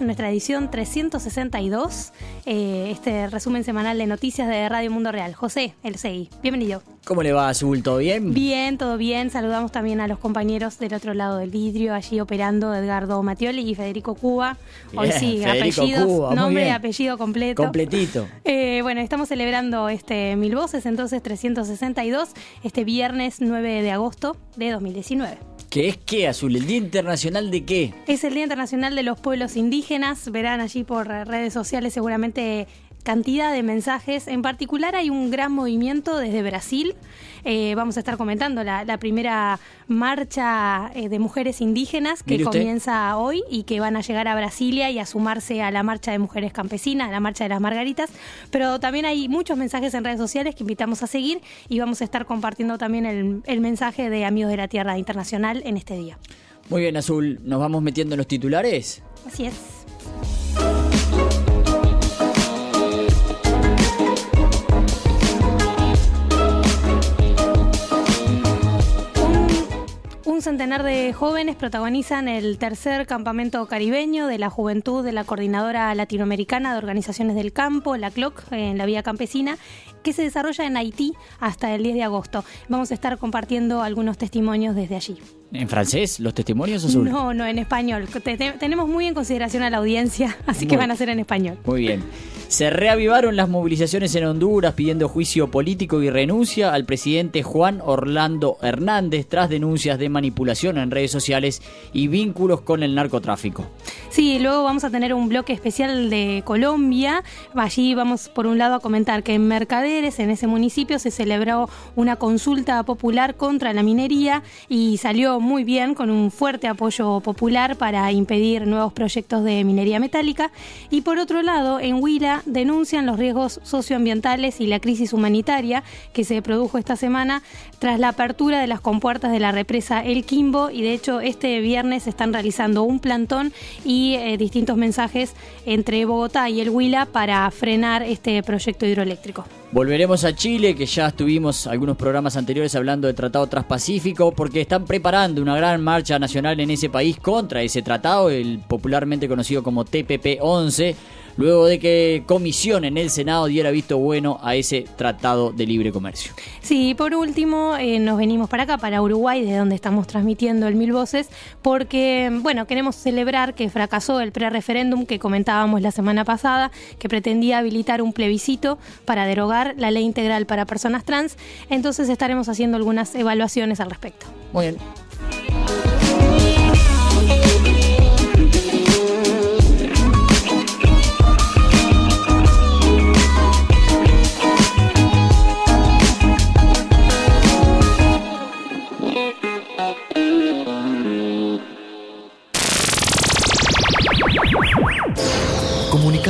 Nuestra edición 362, eh, este resumen semanal de noticias de Radio Mundo Real. José, el CI, bienvenido. ¿Cómo le va, Azul? ¿Todo bien? Bien, todo bien. Saludamos también a los compañeros del otro lado del vidrio, allí operando Edgardo Matioli y Federico Cuba. Hoy sí, Federico apellidos, Cuba, nombre apellido completo. Completito. Eh, bueno, estamos celebrando este Mil Voces, entonces 362, este viernes 9 de agosto de 2019. ¿Qué es qué, Azul? ¿El Día Internacional de qué? Es el Día Internacional de los Pueblos Indígenas. Verán allí por redes sociales seguramente cantidad de mensajes. En particular hay un gran movimiento desde Brasil. Eh, vamos a estar comentando la, la primera marcha eh, de mujeres indígenas que comienza hoy y que van a llegar a Brasilia y a sumarse a la marcha de mujeres campesinas, a la marcha de las margaritas. Pero también hay muchos mensajes en redes sociales que invitamos a seguir y vamos a estar compartiendo también el, el mensaje de Amigos de la Tierra Internacional en este día. Muy bien, Azul. ¿Nos vamos metiendo en los titulares? Así es. Un, centenar de jóvenes protagonizan el tercer campamento caribeño de la juventud de la Coordinadora Latinoamericana de Organizaciones del Campo, la CLOC, en la Vía Campesina, que se desarrolla en Haití hasta el 10 de agosto. Vamos a estar compartiendo algunos testimonios desde allí. ¿En francés? ¿Los testimonios, Azul? No, no, en español. Te- te- tenemos muy en consideración a la audiencia, así que van a ser en español. Muy bien. Se reavivaron las movilizaciones en Honduras pidiendo juicio político y renuncia al presidente Juan Orlando Hernández tras denuncias de manipulación en redes sociales y vínculos con el narcotráfico. Sí, luego vamos a tener un bloque especial de Colombia. Allí vamos por un lado a comentar que en Mercaderes, en ese municipio, se celebró una consulta popular contra la minería y salió muy bien con un fuerte apoyo popular para impedir nuevos proyectos de minería metálica. Y por otro lado, en Huila denuncian los riesgos socioambientales y la crisis humanitaria que se produjo esta semana tras la apertura de las compuertas de la represa El Quimbo y de hecho este viernes están realizando un plantón y eh, distintos mensajes entre Bogotá y el Huila para frenar este proyecto hidroeléctrico. Volveremos a Chile, que ya estuvimos algunos programas anteriores hablando del Tratado Transpacífico, porque están preparando una gran marcha nacional en ese país contra ese tratado, el popularmente conocido como TPP-11, luego de que comisión en el Senado diera visto bueno a ese Tratado de Libre Comercio. Sí, por último, eh, nos venimos para acá, para Uruguay, de donde estamos transmitiendo el Mil Voces, porque, bueno, queremos celebrar que fracasó el pre-referéndum que comentábamos la semana pasada, que pretendía habilitar un plebiscito para derogar la ley integral para personas trans. Entonces estaremos haciendo algunas evaluaciones al respecto. Muy bien.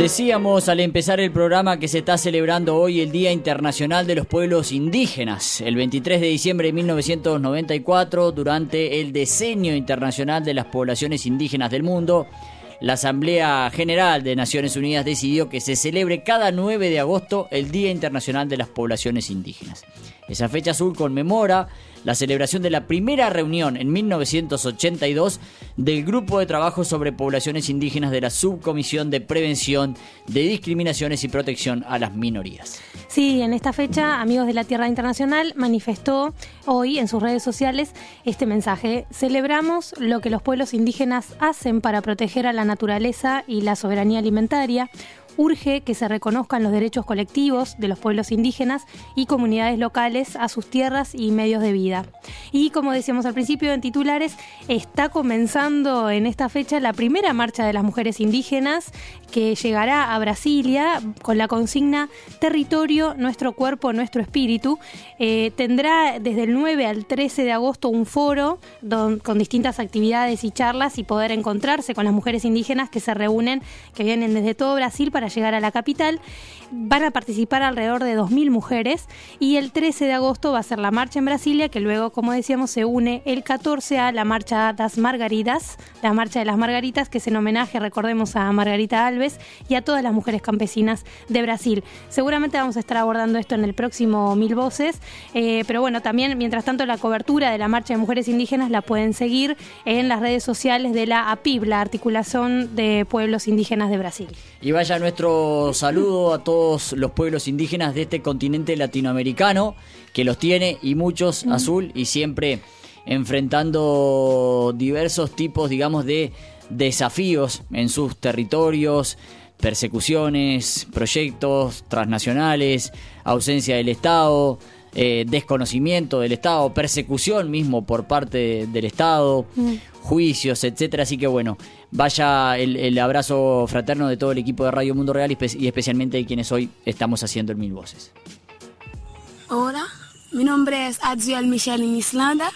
Decíamos al empezar el programa que se está celebrando hoy el Día Internacional de los Pueblos Indígenas, el 23 de diciembre de 1994, durante el Decenio Internacional de las Poblaciones Indígenas del Mundo. La Asamblea General de Naciones Unidas decidió que se celebre cada 9 de agosto el Día Internacional de las Poblaciones Indígenas. Esa fecha azul conmemora la celebración de la primera reunión en 1982 del Grupo de Trabajo sobre Poblaciones Indígenas de la Subcomisión de Prevención de Discriminaciones y Protección a las Minorías. Sí, en esta fecha, Amigos de la Tierra Internacional manifestó hoy en sus redes sociales este mensaje. Celebramos lo que los pueblos indígenas hacen para proteger a la naturaleza y la soberanía alimentaria urge que se reconozcan los derechos colectivos de los pueblos indígenas y comunidades locales a sus tierras y medios de vida. Y como decíamos al principio en titulares, está comenzando en esta fecha la primera marcha de las mujeres indígenas que llegará a Brasilia con la consigna Territorio, nuestro cuerpo, nuestro espíritu. Eh, tendrá desde el 9 al 13 de agosto un foro con distintas actividades y charlas y poder encontrarse con las mujeres indígenas que se reúnen, que vienen desde todo Brasil para llegar a la capital. Van a participar alrededor de 2.000 mujeres y el 13 de agosto va a ser la marcha en Brasilia, que luego, como decíamos, se une el 14 a la marcha das Margaritas, la marcha de las Margaritas, que es en homenaje, recordemos, a Margarita Alves y a todas las mujeres campesinas de Brasil. Seguramente vamos a estar abordando esto en el próximo Mil Voces, eh, pero bueno, también, mientras tanto, la cobertura de la marcha de mujeres indígenas la pueden seguir en las redes sociales de la APIB, la Articulación de Pueblos Indígenas de Brasil. Y vaya nuestro saludo a todos los pueblos indígenas de este continente latinoamericano, que los tiene y muchos azul y siempre enfrentando diversos tipos, digamos, de desafíos en sus territorios, persecuciones, proyectos transnacionales, ausencia del Estado, eh, desconocimiento del Estado, persecución mismo por parte del Estado, juicios, etcétera. Así que bueno, vaya el, abrazo fraterno de todo el equipo de Radio Mundo Real y, especialmente de quienes hoy estamos haciendo el Mil Voces. Hola, mi nombre es Adriel Michel en Islanda,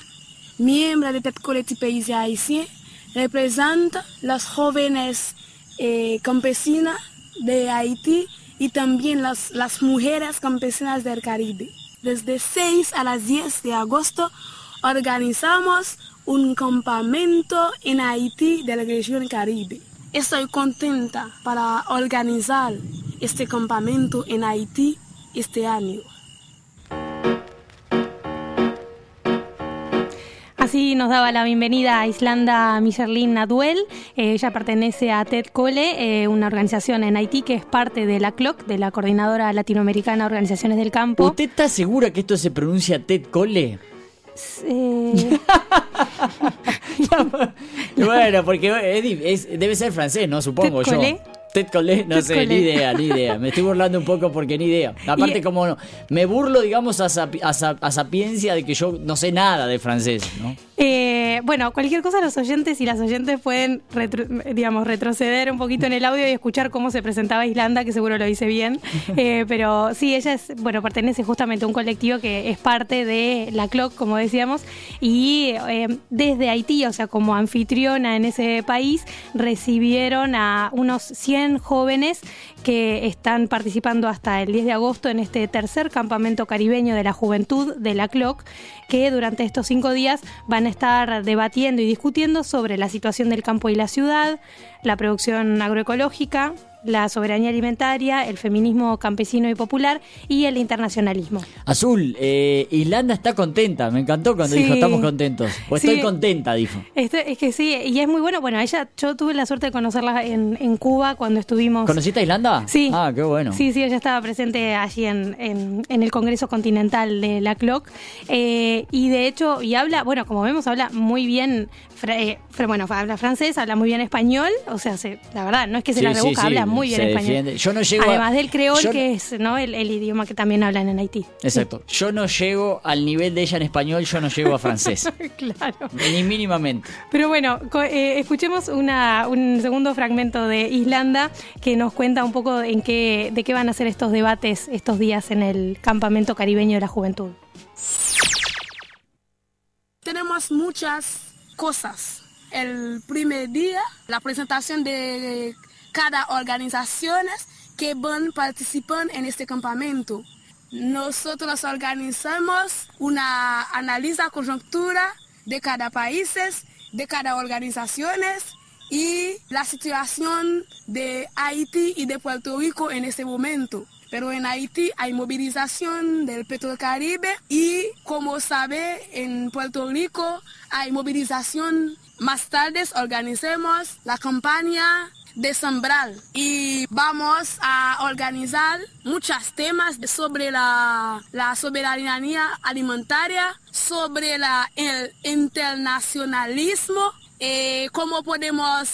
miembro de Tet Collectif País Haitien, represento los jóvenes eh, campesinas de Haití y también las, las mujeres campesinas del Caribe. Desde 6 a las 10 de agosto organizamos un campamento en Haití de la región Caribe. Estoy contenta para organizar este campamento en Haití este año. Así nos daba la bienvenida a Islanda Michelin Naduel. Eh, ella pertenece a TED Cole, eh, una organización en Haití que es parte de la CLOC, de la Coordinadora Latinoamericana de Organizaciones del Campo. ¿Usted está segura que esto se pronuncia TED Cole? Eh... bueno, porque debe ser francés, ¿no? Supongo yo. Ted no sé, ni idea, ni idea. Me estoy burlando un poco porque ni idea. Aparte, como no, me burlo, digamos, a, a, sapiencia de que yo no sé nada de francés, ¿no? Eh, bueno, cualquier cosa los oyentes y las oyentes pueden, digamos, retroceder un poquito en el audio y escuchar cómo se presentaba Islanda, que seguro lo hice bien. Eh, pero sí, ella es, bueno, pertenece justamente a un colectivo que es parte de la CLOC, como decíamos, y eh, desde Haití, o sea, como anfitriona en ese país, recibieron a unos 100 jóvenes que están participando hasta el 10 de agosto en este tercer campamento caribeño de la juventud de la CLOC, que durante estos cinco días van a estar debatiendo y discutiendo sobre la situación del campo y la ciudad, la producción agroecológica, la soberanía alimentaria, el feminismo campesino y popular y el internacionalismo. Azul, eh, Islanda está contenta, me encantó cuando dijo estamos contentos. O estoy contenta, dijo. Este, es que sí, y es muy bueno. Bueno, ella, yo tuve la suerte de conocerla en, en Cuba cuando estuvimos. ¿Conociste a Islanda? Sí. Ah, qué bueno. Sí, sí, ella estaba presente allí en, en, el Congreso Continental de la CLOC. Eh, y de hecho, y habla, bueno, como vemos, habla muy bien eh, bueno, habla francés, habla muy bien español, o sea, la verdad, no es que se la rebusca, habla muy bien español. Yo no llego Además del creol, que es ¿no? El, idioma que también hablan en Haití. Exacto. Yo no llego al nivel de ella en español, yo no llego a francés. claro. Ni mínimamente. Pero bueno, eh, escuchemos una, un segundo fragmento de Islanda que nos cuenta un poco en qué, de qué van a ser estos debates estos días en el campamento caribeño de la juventud. Tenemos muchas cosas. El primer día, la presentación de cada organización que van participar en este campamento. Nosotros organizamos una análisis coyuntura de cada país, de cada organización y la situación de Haití y de Puerto Rico en este momento. pero en Haití hay movilización del Petrocaribe y como sabe en Puerto Rico hay movilización. Más tarde organicemos la campaña de sembrar y vamos a organizar muchos temas sobre la, la soberanía alimentaria, sobre la, el internacionalismo, eh, cómo podemos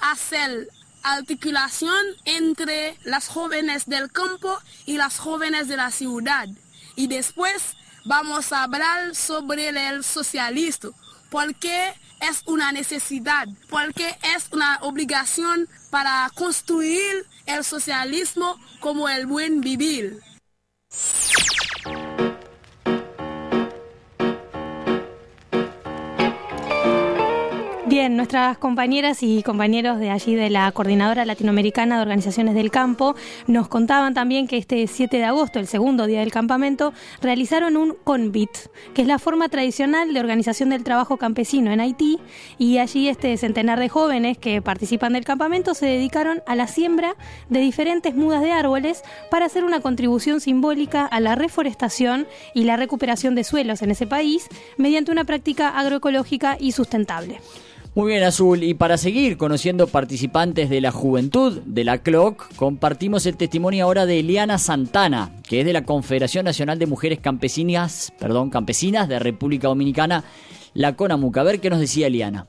hacer articulación entre las jóvenes del campo y las jóvenes de la ciudad. Y después vamos a hablar sobre el socialismo, porque es una necesidad, porque es una obligación para construir el socialismo como el buen vivir. Nuestras compañeras y compañeros de allí de la Coordinadora Latinoamericana de Organizaciones del Campo nos contaban también que este 7 de agosto, el segundo día del campamento, realizaron un CONVIT, que es la forma tradicional de organización del trabajo campesino en Haití, y allí este centenar de jóvenes que participan del campamento se dedicaron a la siembra de diferentes mudas de árboles para hacer una contribución simbólica a la reforestación y la recuperación de suelos en ese país mediante una práctica agroecológica y sustentable. Muy bien, Azul. Y para seguir conociendo participantes de la juventud de la CLOC, compartimos el testimonio ahora de Eliana Santana, que es de la Confederación Nacional de Mujeres Campesinas, perdón, Campesinas de República Dominicana, la CONAMUCA. A ver qué nos decía Eliana.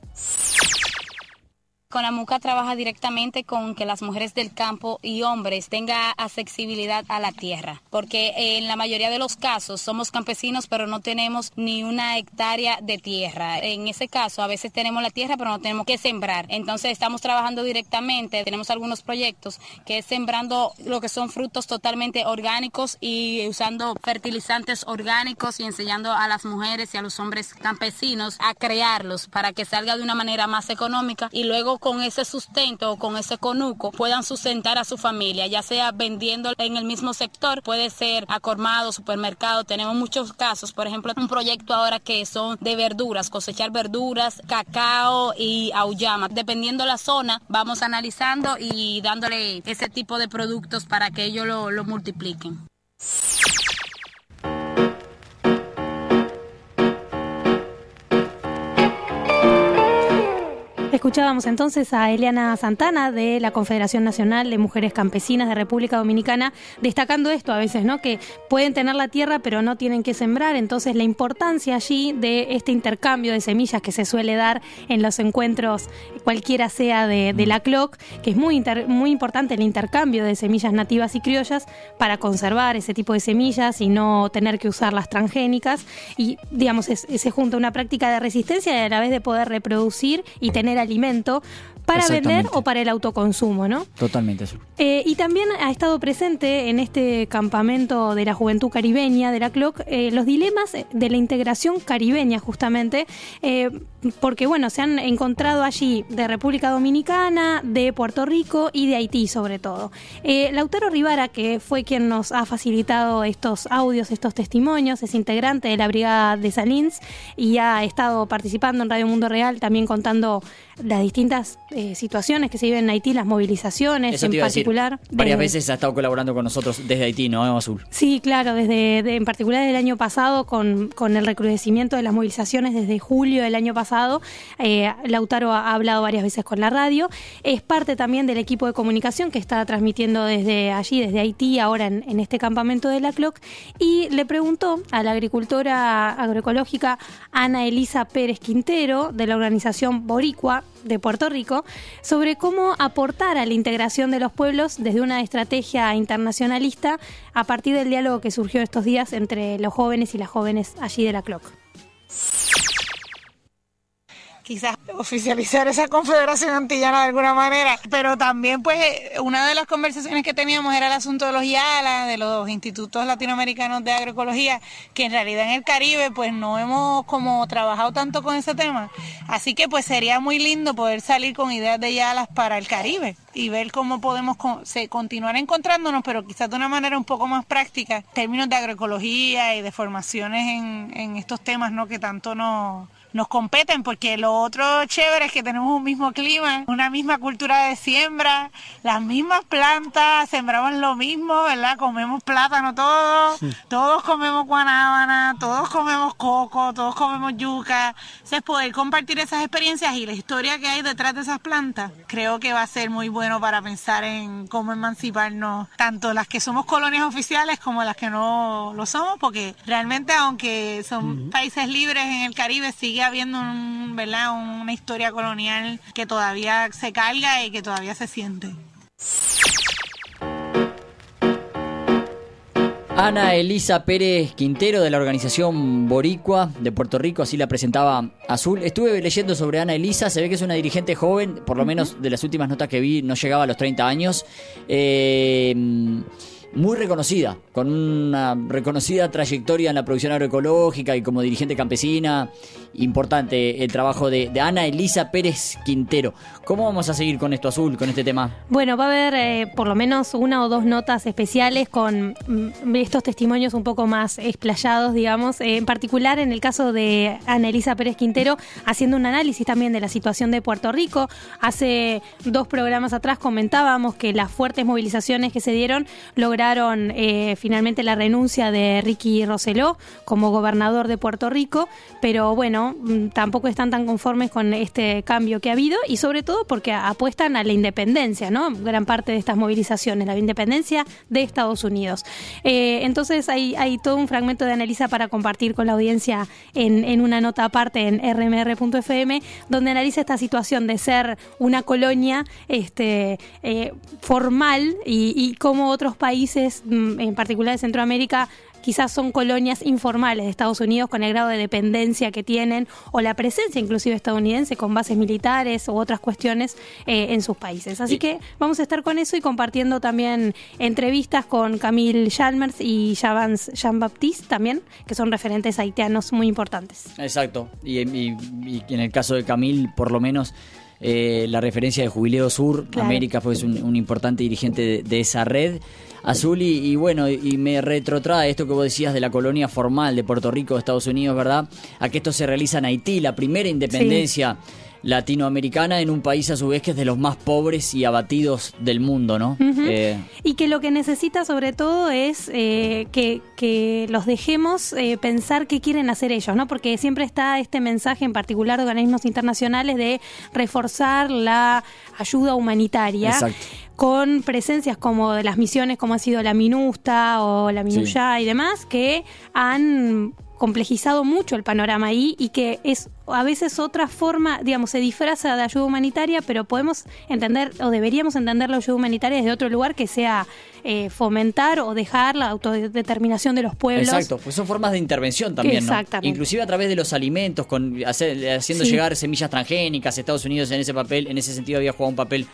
Conamuca trabaja directamente con que las mujeres del campo y hombres tengan accesibilidad a la tierra, porque en la mayoría de los casos somos campesinos pero no tenemos ni una hectárea de tierra. En ese caso a veces tenemos la tierra pero no tenemos que sembrar. Entonces estamos trabajando directamente, tenemos algunos proyectos que es sembrando lo que son frutos totalmente orgánicos y usando fertilizantes orgánicos y enseñando a las mujeres y a los hombres campesinos a crearlos para que salga de una manera más económica y luego con ese sustento o con ese conuco puedan sustentar a su familia, ya sea vendiendo en el mismo sector, puede ser acormado, supermercado, tenemos muchos casos, por ejemplo, un proyecto ahora que son de verduras, cosechar verduras, cacao y auyama. Dependiendo la zona, vamos analizando y dándole ese tipo de productos para que ellos lo, lo multipliquen. Escuchábamos entonces a Eliana Santana de la Confederación Nacional de Mujeres Campesinas de República Dominicana, destacando esto a veces, ¿no? Que pueden tener la tierra pero no tienen que sembrar, entonces la importancia allí de este intercambio de semillas que se suele dar en los encuentros, cualquiera sea de, de la CLOC, que es muy, inter, muy importante el intercambio de semillas nativas y criollas para conservar ese tipo de semillas y no tener que usar las transgénicas. Y, digamos, es, se junta una práctica de resistencia y a la vez de poder reproducir y tener alimento para vender o para el autoconsumo, ¿no? Totalmente eso. Eh, y también ha estado presente en este campamento de la juventud caribeña de la CLOC eh, los dilemas de la integración caribeña, justamente, eh, porque, bueno, se han encontrado allí de República Dominicana, de Puerto Rico y de Haití, sobre todo. Lautaro Rivara, que fue quien nos ha facilitado estos audios, estos testimonios, es integrante de la Brigada de Salins y ha estado participando en Radio Mundo Real, también contando las distintas eh, situaciones que se viven en Haití, las movilizaciones Eso en particular. Decir, varias veces ha estado colaborando con nosotros desde Haití, ¿no, Azul? Sí, claro, desde de, en particular del año pasado, con, con, el recrudecimiento de las movilizaciones desde julio del año pasado. Eh, Lautaro ha hablado varias veces con la radio. Es parte también del equipo de comunicación que está transmitiendo desde allí, desde Haití, ahora en, en este campamento de la CLOC. Y le preguntó a la agricultora agroecológica Ana Elisa Pérez Quintero, de la organización Boricua, de Puerto Rico sobre cómo aportar a la integración de los pueblos desde una estrategia internacionalista a partir del diálogo que surgió estos días entre los jóvenes y las jóvenes allí de la CLOC quizás oficializar esa confederación antillana de alguna manera, pero también pues una de las conversaciones que teníamos era el asunto de los IALA, de los institutos latinoamericanos de agroecología, que en realidad en el Caribe pues no hemos como trabajado tanto con ese tema, así que pues sería muy lindo poder salir con ideas de IALA para el Caribe y ver cómo podemos continuar encontrándonos, pero quizás de una manera un poco más práctica, en términos de agroecología y de formaciones en, en estos temas ¿no? que tanto nos nos competen, porque lo otro chévere es que tenemos un mismo clima, una misma cultura de siembra, las mismas plantas, sembramos lo mismo, ¿verdad? Comemos plátano todos, todos comemos guanábana, todos comemos coco, todos comemos yuca. Entonces, poder compartir esas experiencias y la historia que hay detrás de esas plantas, creo que va a ser muy bueno para pensar en cómo emanciparnos, tanto las que somos colonias oficiales como las que no lo somos, porque realmente, aunque son países libres en el Caribe, sigue habiendo un, ¿verdad? una historia colonial que todavía se carga y que todavía se siente. Ana Elisa Pérez Quintero de la organización Boricua de Puerto Rico, así la presentaba Azul. Estuve leyendo sobre Ana Elisa, se ve que es una dirigente joven, por lo menos de las últimas notas que vi, no llegaba a los 30 años. Eh, muy reconocida, con una reconocida trayectoria en la producción agroecológica y como dirigente campesina. Importante el trabajo de, Ana Elisa Pérez Quintero. ¿Cómo vamos a seguir con esto azul, con este tema? Bueno, va a haber eh, por lo menos una o dos notas especiales con mm, estos testimonios un poco más explayados, digamos. Eh, en particular, en el caso de Ana Elisa Pérez Quintero, haciendo un análisis también de la situación de Puerto Rico. Hace dos programas atrás comentábamos que las fuertes movilizaciones que se dieron lograron eh, finalmente la renuncia de Ricky Roseló como gobernador de Puerto Rico, pero bueno, mm, tampoco están tan conformes con este cambio que ha habido y sobre todo porque apuestan a la independencia, ¿no? Gran parte de estas movilizaciones, la independencia de Estados Unidos. Eh, entonces hay, hay todo un fragmento de Analisa para compartir con la audiencia en, en una nota aparte en rmr.fm, donde analiza esta situación de ser una colonia este, eh, formal y, y cómo otros países, mm, en particular de Centroamérica, quizás son colonias informales de Estados Unidos con el grado de dependencia que tienen o la presencia inclusive estadounidense con bases militares u otras cuestiones eh, en sus países. Así que vamos a estar con eso y compartiendo también entrevistas con Camille Chalmers y Javans Jean-Baptiste también, que son referentes haitianos muy importantes. Exacto. Y, y- y en el caso de Camil, por lo menos, eh, la referencia de Jubileo Sur, Claro. América, fue un, un importante dirigente de, de esa red. Azul, y, y bueno, y me retrotrae esto que vos decías de la colonia formal de Puerto Rico, de Estados Unidos, ¿verdad? A que esto se realiza en Haití, la primera independencia latinoamericana en un país a su vez que es de los más pobres y abatidos del mundo, ¿no? Eh, Y que lo que necesita sobre todo es eh, que, que los dejemos eh, pensar qué quieren hacer ellos, ¿no? Porque siempre está este mensaje en particular de organismos internacionales de reforzar la ayuda humanitaria. Exacto. con presencias como de las misiones como ha sido la MINUSTA o la MINUYA y demás, que han complejizado mucho el panorama ahí y que es a veces otra forma, digamos, se disfraza de ayuda humanitaria, pero podemos entender o deberíamos entender la ayuda humanitaria desde otro lugar que sea eh, fomentar o dejar la autodeterminación de los pueblos. Exacto, pues son formas de intervención también, ¿no? Exactamente. Inclusive a través de los alimentos, con hacer- haciendo Sí. llegar semillas transgénicas. Estados Unidos en ese papel, en ese sentido había jugado un papel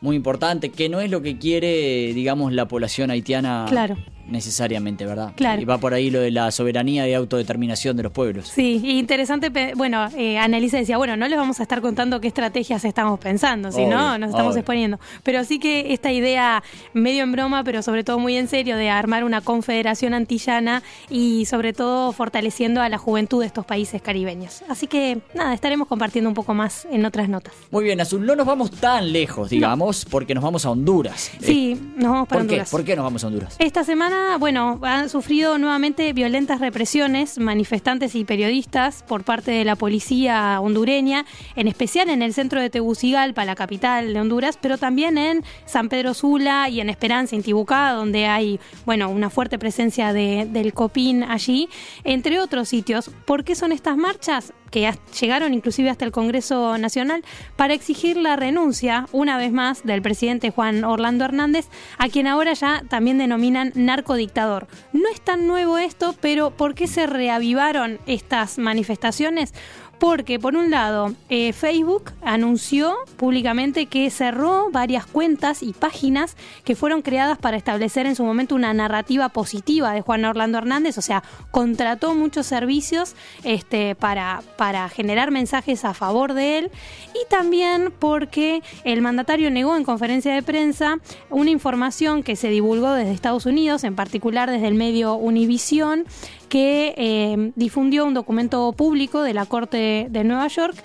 muy importante, que no es lo que quiere, digamos, la población haitiana Claro. Necesariamente, ¿verdad? Claro. Y va por ahí lo de la soberanía y autodeterminación de los pueblos. Sí, y interesante, bueno, eh, Annalisa decía, bueno, no les vamos a estar contando qué estrategias estamos pensando, si no, nos estamos obvio. exponiendo. Pero sí que esta idea, medio en broma, pero sobre todo muy en serio, de armar una confederación antillana y sobre todo fortaleciendo a la juventud de estos países caribeños. Así que, nada, estaremos compartiendo un poco más en otras notas. Muy bien, Azul, no nos vamos tan lejos, digamos, porque nos vamos a Honduras. Sí, Eh, nos vamos para ¿Por qué? Honduras. ¿Por qué nos vamos a Honduras? Esta semana, bueno, han sufrido nuevamente violentas represiones, manifestantes y periodistas por parte de la policía hondureña, en especial en el centro de Tegucigalpa, la capital de Honduras, pero también en San Pedro Sula y en Esperanza, Intibucá, donde hay, bueno, una fuerte presencia de- del COPIN allí, entre otros sitios. ¿Por qué son estas marchas? que llegaron inclusive hasta el Congreso Nacional para exigir la renuncia, una vez más, del presidente Juan Orlando Hernández, a quien ahora ya también denominan narcodictador. No es tan nuevo esto, pero ¿por qué se reavivaron estas manifestaciones? Porque, por un lado, eh, Facebook anunció públicamente que cerró varias cuentas y páginas que fueron creadas para establecer en su momento una narrativa positiva de Juan Orlando Hernández, o sea, contrató muchos servicios este, para, para generar mensajes a favor de él. Y también porque el mandatario negó en conferencia de prensa una información que se divulgó desde Estados Unidos, en particular desde el medio Univisión, que eh, difundió un documento público de la Corte de Nueva York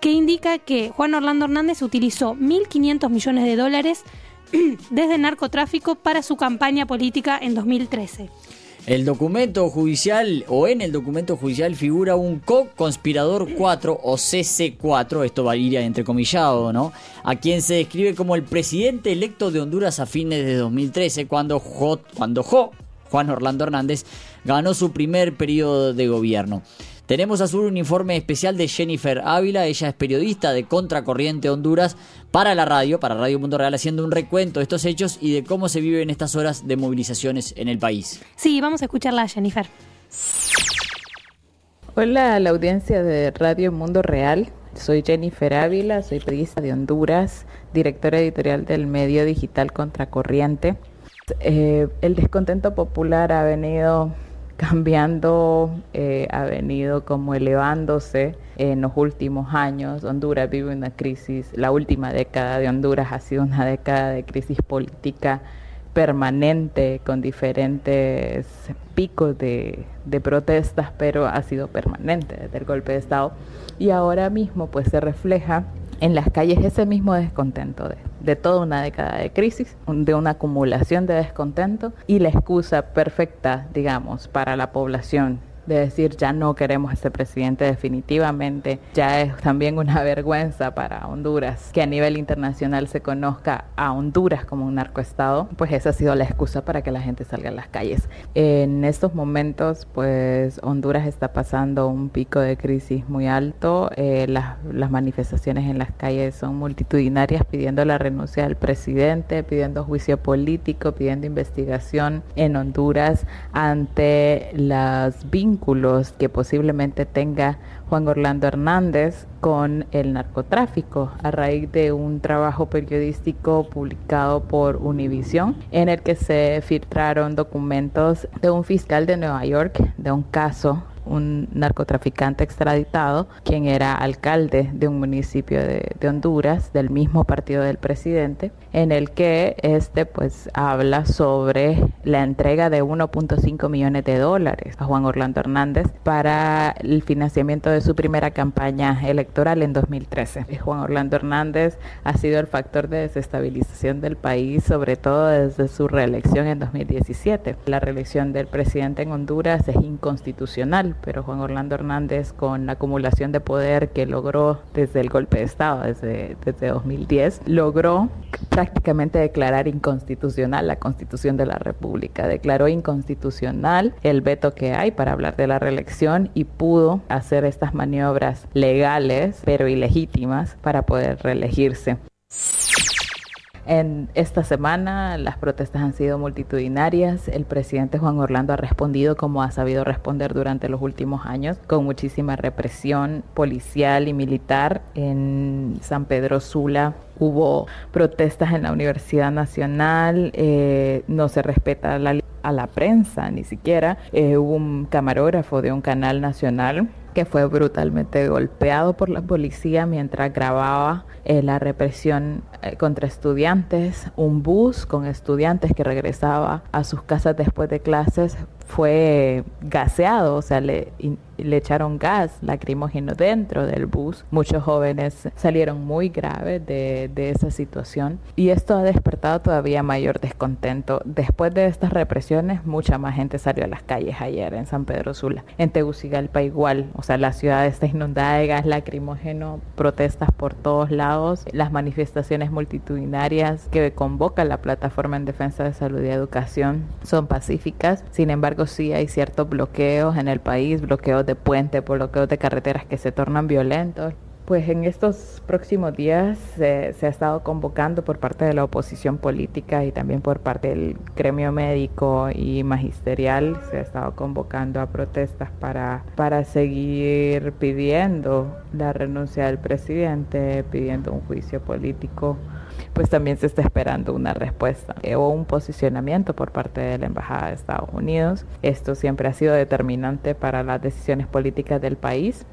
que indica que Juan Orlando Hernández utilizó 1.500 millones de dólares desde narcotráfico para su campaña política en 2013. El documento judicial o en el documento judicial figura un co-conspirador 4 o CC4, esto va a ir entrecomillado, ¿no? A quien se describe como el presidente electo de Honduras a fines de 2013 cuando Jo, cuando jo, Juan Orlando Hernández ganó su primer periodo de gobierno. Tenemos a su un informe especial de Jennifer Ávila, ella es periodista de Contracorriente Honduras para la radio, para Radio Mundo Real, haciendo un recuento de estos hechos y de cómo se viven estas horas de movilizaciones en el país. Sí, vamos a escucharla, Jennifer. Hola a la audiencia de Radio Mundo Real. Soy Jennifer Ávila, soy periodista de Honduras, directora editorial del medio digital Contracorriente. Eh, el descontento popular ha venido cambiando, eh, ha venido como elevándose en los últimos años. Honduras vive una crisis, la última década de Honduras ha sido una década de crisis política permanente con diferentes picos de, de, protestas, pero ha sido permanente desde el golpe de Estado y ahora mismo pues se refleja en las calles ese mismo descontento de, de toda una década de crisis, de una acumulación de descontento y la excusa perfecta, digamos, para la población de decir ya no queremos a este presidente definitivamente. Ya es también una vergüenza para Honduras que a nivel internacional se conozca a Honduras como un narcoestado, pues esa ha sido la excusa para que la gente salga a las calles. En estos momentos, pues Honduras está pasando un pico de crisis muy alto. Eh, las, las manifestaciones en las calles son multitudinarias pidiendo la renuncia del presidente, pidiendo juicio político, pidiendo investigación en Honduras ante las vínculos que posiblemente tenga Juan Orlando Hernández con el narcotráfico a raíz de un trabajo periodístico publicado por Univision en el que se filtraron documentos de un fiscal de Nueva York de un caso un narcotraficante extraditado, quien era alcalde de un municipio de, Honduras, del mismo partido del presidente, en el que este pues habla sobre la entrega de 1.5 millones de dólares a Juan Orlando Hernández para el financiamiento de su primera campaña electoral en 2013. Juan Orlando Hernández ha sido el factor de desestabilización del país, sobre todo desde su reelección en 2017. La reelección del presidente en Honduras es inconstitucional pero Juan Orlando Hernández con la acumulación de poder que logró desde el golpe de Estado, desde, desde 2010, logró prácticamente declarar inconstitucional la Constitución de la República. Declaró inconstitucional el veto que hay para hablar de la reelección y pudo hacer estas maniobras legales, pero ilegítimas, para poder reelegirse. En esta semana las protestas han sido multitudinarias. El presidente Juan Orlando ha respondido como ha sabido responder durante los últimos años, con muchísima represión policial y militar. En San Pedro Sula hubo protestas en la Universidad Nacional, eh, no se respeta a la prensa ni siquiera. Eh, hubo un camarógrafo de un canal nacional que fue brutalmente golpeado por la policía mientras grababa eh, la represión eh, contra estudiantes. Un bus con estudiantes que regresaba a sus casas después de clases fue gaseado, o sea, le, le echaron gas lacrimógeno dentro del bus. Muchos jóvenes salieron muy graves de, de, esa situación y esto ha despertado todavía mayor descontento. Después de estas represiones, mucha más gente salió a las calles ayer en San Pedro Sula. En Tegucigalpa igual, o sea, la ciudad está inundada de gas lacrimógeno, protestas por todos lados, las manifestaciones multitudinarias que convoca la Plataforma en Defensa de Salud y Educación son pacíficas. Sin embargo, sí hay ciertos bloqueos en el país, bloqueos de puente, bloqueos de carreteras que se tornan violentos. Pues en estos próximos días se ha estado convocando por parte de la oposición política y también por parte del gremio médico y magisterial, se ha estado convocando a protestas para, para seguir pidiendo la renuncia del presidente, pidiendo un juicio político pues también se está esperando una respuesta eh, o un posicionamiento por parte de la Embajada de Estados Unidos. Esto siempre ha sido determinante para las decisiones políticas del país.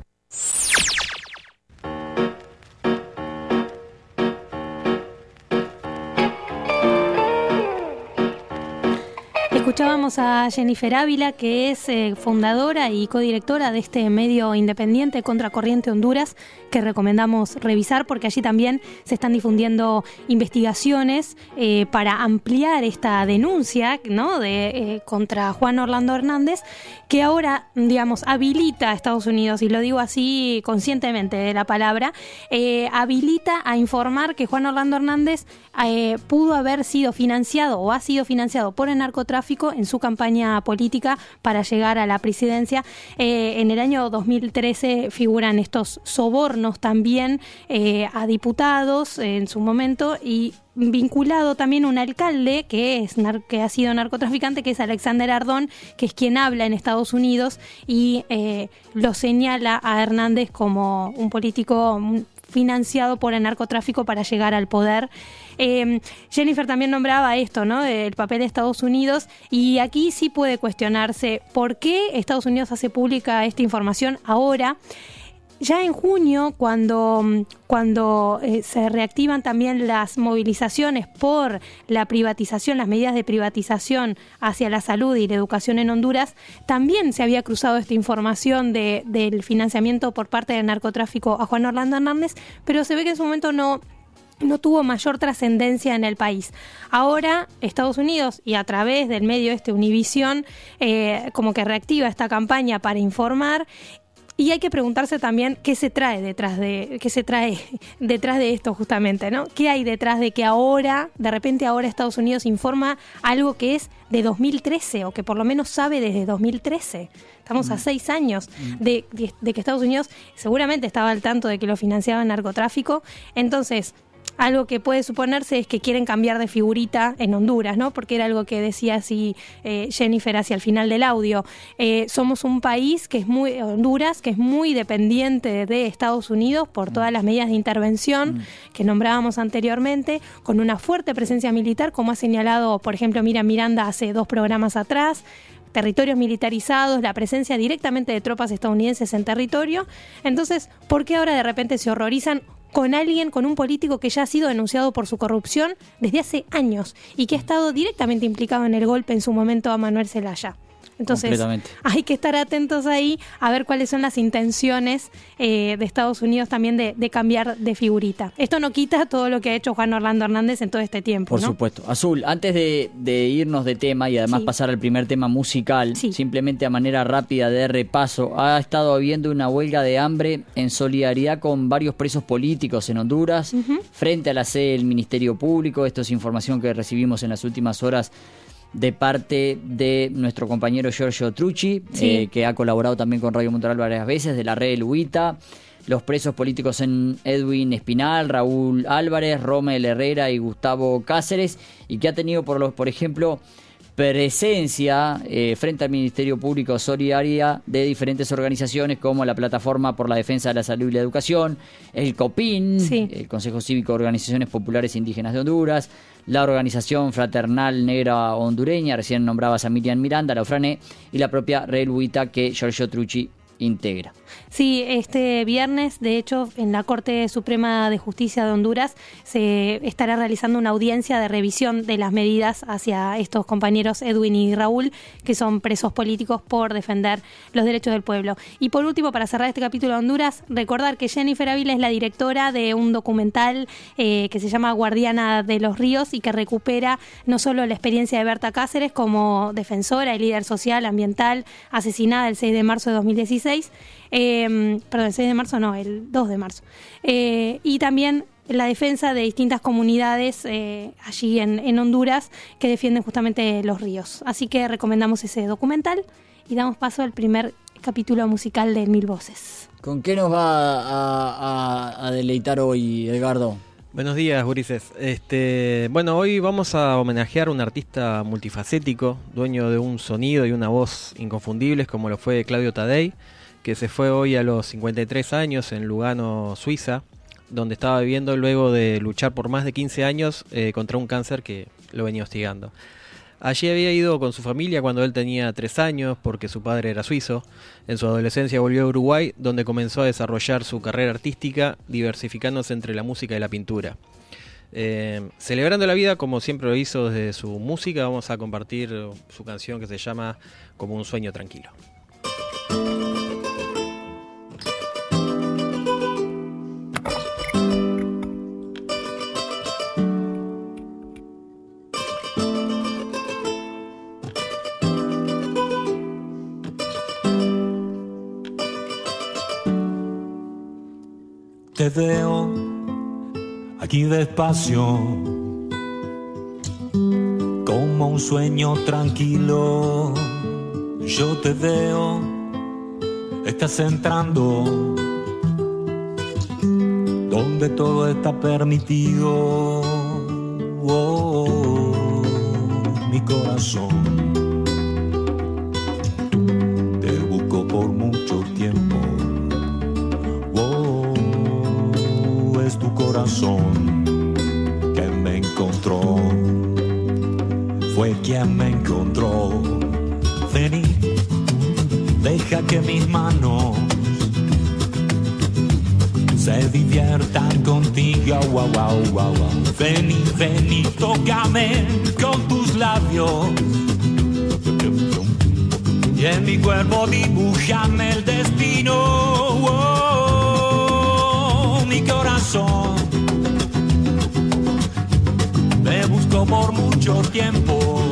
Escuchábamos a Jennifer Ávila, que es eh, fundadora y codirectora de este medio independiente Contracorriente Honduras, que recomendamos revisar porque allí también se están difundiendo investigaciones eh, para ampliar esta denuncia ¿no? de, eh, contra Juan Orlando Hernández, que ahora, digamos, habilita a Estados Unidos, y lo digo así conscientemente de la palabra, habilita a informar que Juan Orlando Hernández pudo haber sido financiado o ha sido financiado por el narcotráfico en su campaña política para llegar a la presidencia. Eh, en el año 2013 figuran estos sobornos también eh, a diputados en su momento y vinculado también un alcalde que es que ha sido narcotraficante que es Alexander Ardón que es quien habla en Estados Unidos y eh, lo señala a Hernández como un político financiado por el narcotráfico para llegar al poder. Eh, Jennifer también nombraba esto, ¿no? El papel de Estados Unidos y aquí sí puede cuestionarse por qué Estados Unidos hace pública esta información ahora. Ya en junio, cuando, cuando eh, se reactivan también las movilizaciones por la privatización, las medidas de privatización hacia la salud y la educación en Honduras, también se había cruzado esta información de, del financiamiento por parte del narcotráfico a Juan Orlando Hernández, pero se ve que en su momento no, no tuvo mayor trascendencia en el país. Ahora Estados Unidos y a través del medio este Univisión eh, como que reactiva esta campaña para informar y hay que preguntarse también qué se trae detrás de qué se trae detrás de esto justamente, ¿no? ¿Qué hay detrás de que ahora, de repente ahora Estados Unidos informa algo que es de 2013 o que por lo menos sabe desde 2013? Estamos a mm. seis años mm. de, de que Estados Unidos seguramente estaba al tanto de que lo financiaba el narcotráfico. Entonces, algo que puede suponerse es que quieren cambiar de figurita en Honduras, ¿no? Porque era algo que decía así eh, Jennifer hacia el final del audio. Eh, somos un país que es muy, Honduras, que es muy dependiente de Estados Unidos por mm. todas las medidas de intervención mm. que nombrábamos anteriormente, con una fuerte presencia militar, como ha señalado, por ejemplo, Mira Miranda hace dos programas atrás territorios militarizados, la presencia directamente de tropas estadounidenses en territorio. Entonces, ¿por qué ahora de repente se horrorizan con alguien, con un político que ya ha sido denunciado por su corrupción desde hace años y que ha estado directamente implicado en el golpe en su momento a Manuel Zelaya. Entonces, hay que estar atentos ahí a ver cuáles son las intenciones eh, de Estados Unidos también de, cambiar de figurita. Esto no quita todo lo que ha hecho Juan Orlando Hernández en todo este tiempo. Por supuesto. Azul, antes de, irnos de tema y además pasar al primer tema musical, simplemente a manera rápida de repaso, ha estado habiendo una huelga de hambre en solidaridad con varios presos políticos en Honduras, frente a la sede del Ministerio Público. Esto es información que recibimos en las últimas horas de parte de nuestro compañero Giorgio Trucci, eh, que ha colaborado también con Radio Montoral varias veces, de la red Luita, los presos políticos en Edwin Espinal, Raúl Álvarez, Romel Herrera y Gustavo Cáceres, y que ha tenido, por, los, por ejemplo, presencia eh, frente al Ministerio Público Solidaria de diferentes organizaciones como la Plataforma por la Defensa de la Salud y la Educación, el COPIN, el Consejo Cívico de Organizaciones Populares Indígenas de Honduras, la Organización Fraternal Negra Hondureña, recién nombrabas a Miriam Miranda, la UFRANE, y la propia Red que Giorgio Trucci integra. Sí, este viernes, de hecho, en la Corte Suprema de Justicia de Honduras se estará realizando una audiencia de revisión de las medidas hacia estos compañeros Edwin y Raúl, que son presos políticos por defender los derechos del pueblo. Y por último, para cerrar este capítulo de Honduras, recordar que Jennifer Ávila es la directora de un documental eh, que se llama Guardiana de los Ríos y que recupera no solo la experiencia de Berta Cáceres como defensora y líder social, ambiental, asesinada el 6 de marzo de 2016, eh, perdón, el 6 de marzo no, el 2 de marzo, eh, y también la defensa de distintas comunidades eh, allí en, en, Honduras que defienden justamente los ríos. Así que recomendamos ese documental y damos paso al primer capítulo musical de Mil Voces. ¿Con qué nos va a, a deleitar hoy, Edgardo? Buenos días, Gurises. Este, bueno, hoy vamos a homenajear a un artista multifacético, dueño de un sonido y una voz inconfundibles, como lo fue Claudio Tadei que se fue hoy a los 53 años en Lugano, Suiza, donde estaba viviendo luego de luchar por más de 15 años eh, contra un cáncer que lo venía hostigando. Allí había ido con su familia cuando él tenía 3 años porque su padre era suizo. En su adolescencia volvió a Uruguay donde comenzó a desarrollar su carrera artística diversificándose entre la música y la pintura. Eh, celebrando la vida como siempre lo hizo desde su música, vamos a compartir su canción que se llama Como un sueño tranquilo. Aquí despacio, como un sueño tranquilo. Yo te veo, estás entrando donde todo está permitido. Oh, mi corazón. Corazón que me encontró. Fue quien me encontró. Vení, deja que mis manos se diviertan contigo. Wow, wow, wow, wow. Vení, tócame con tus labios. Y en mi cuerpo dibújame el destino. Oh, mi corazón por mucho tiempo.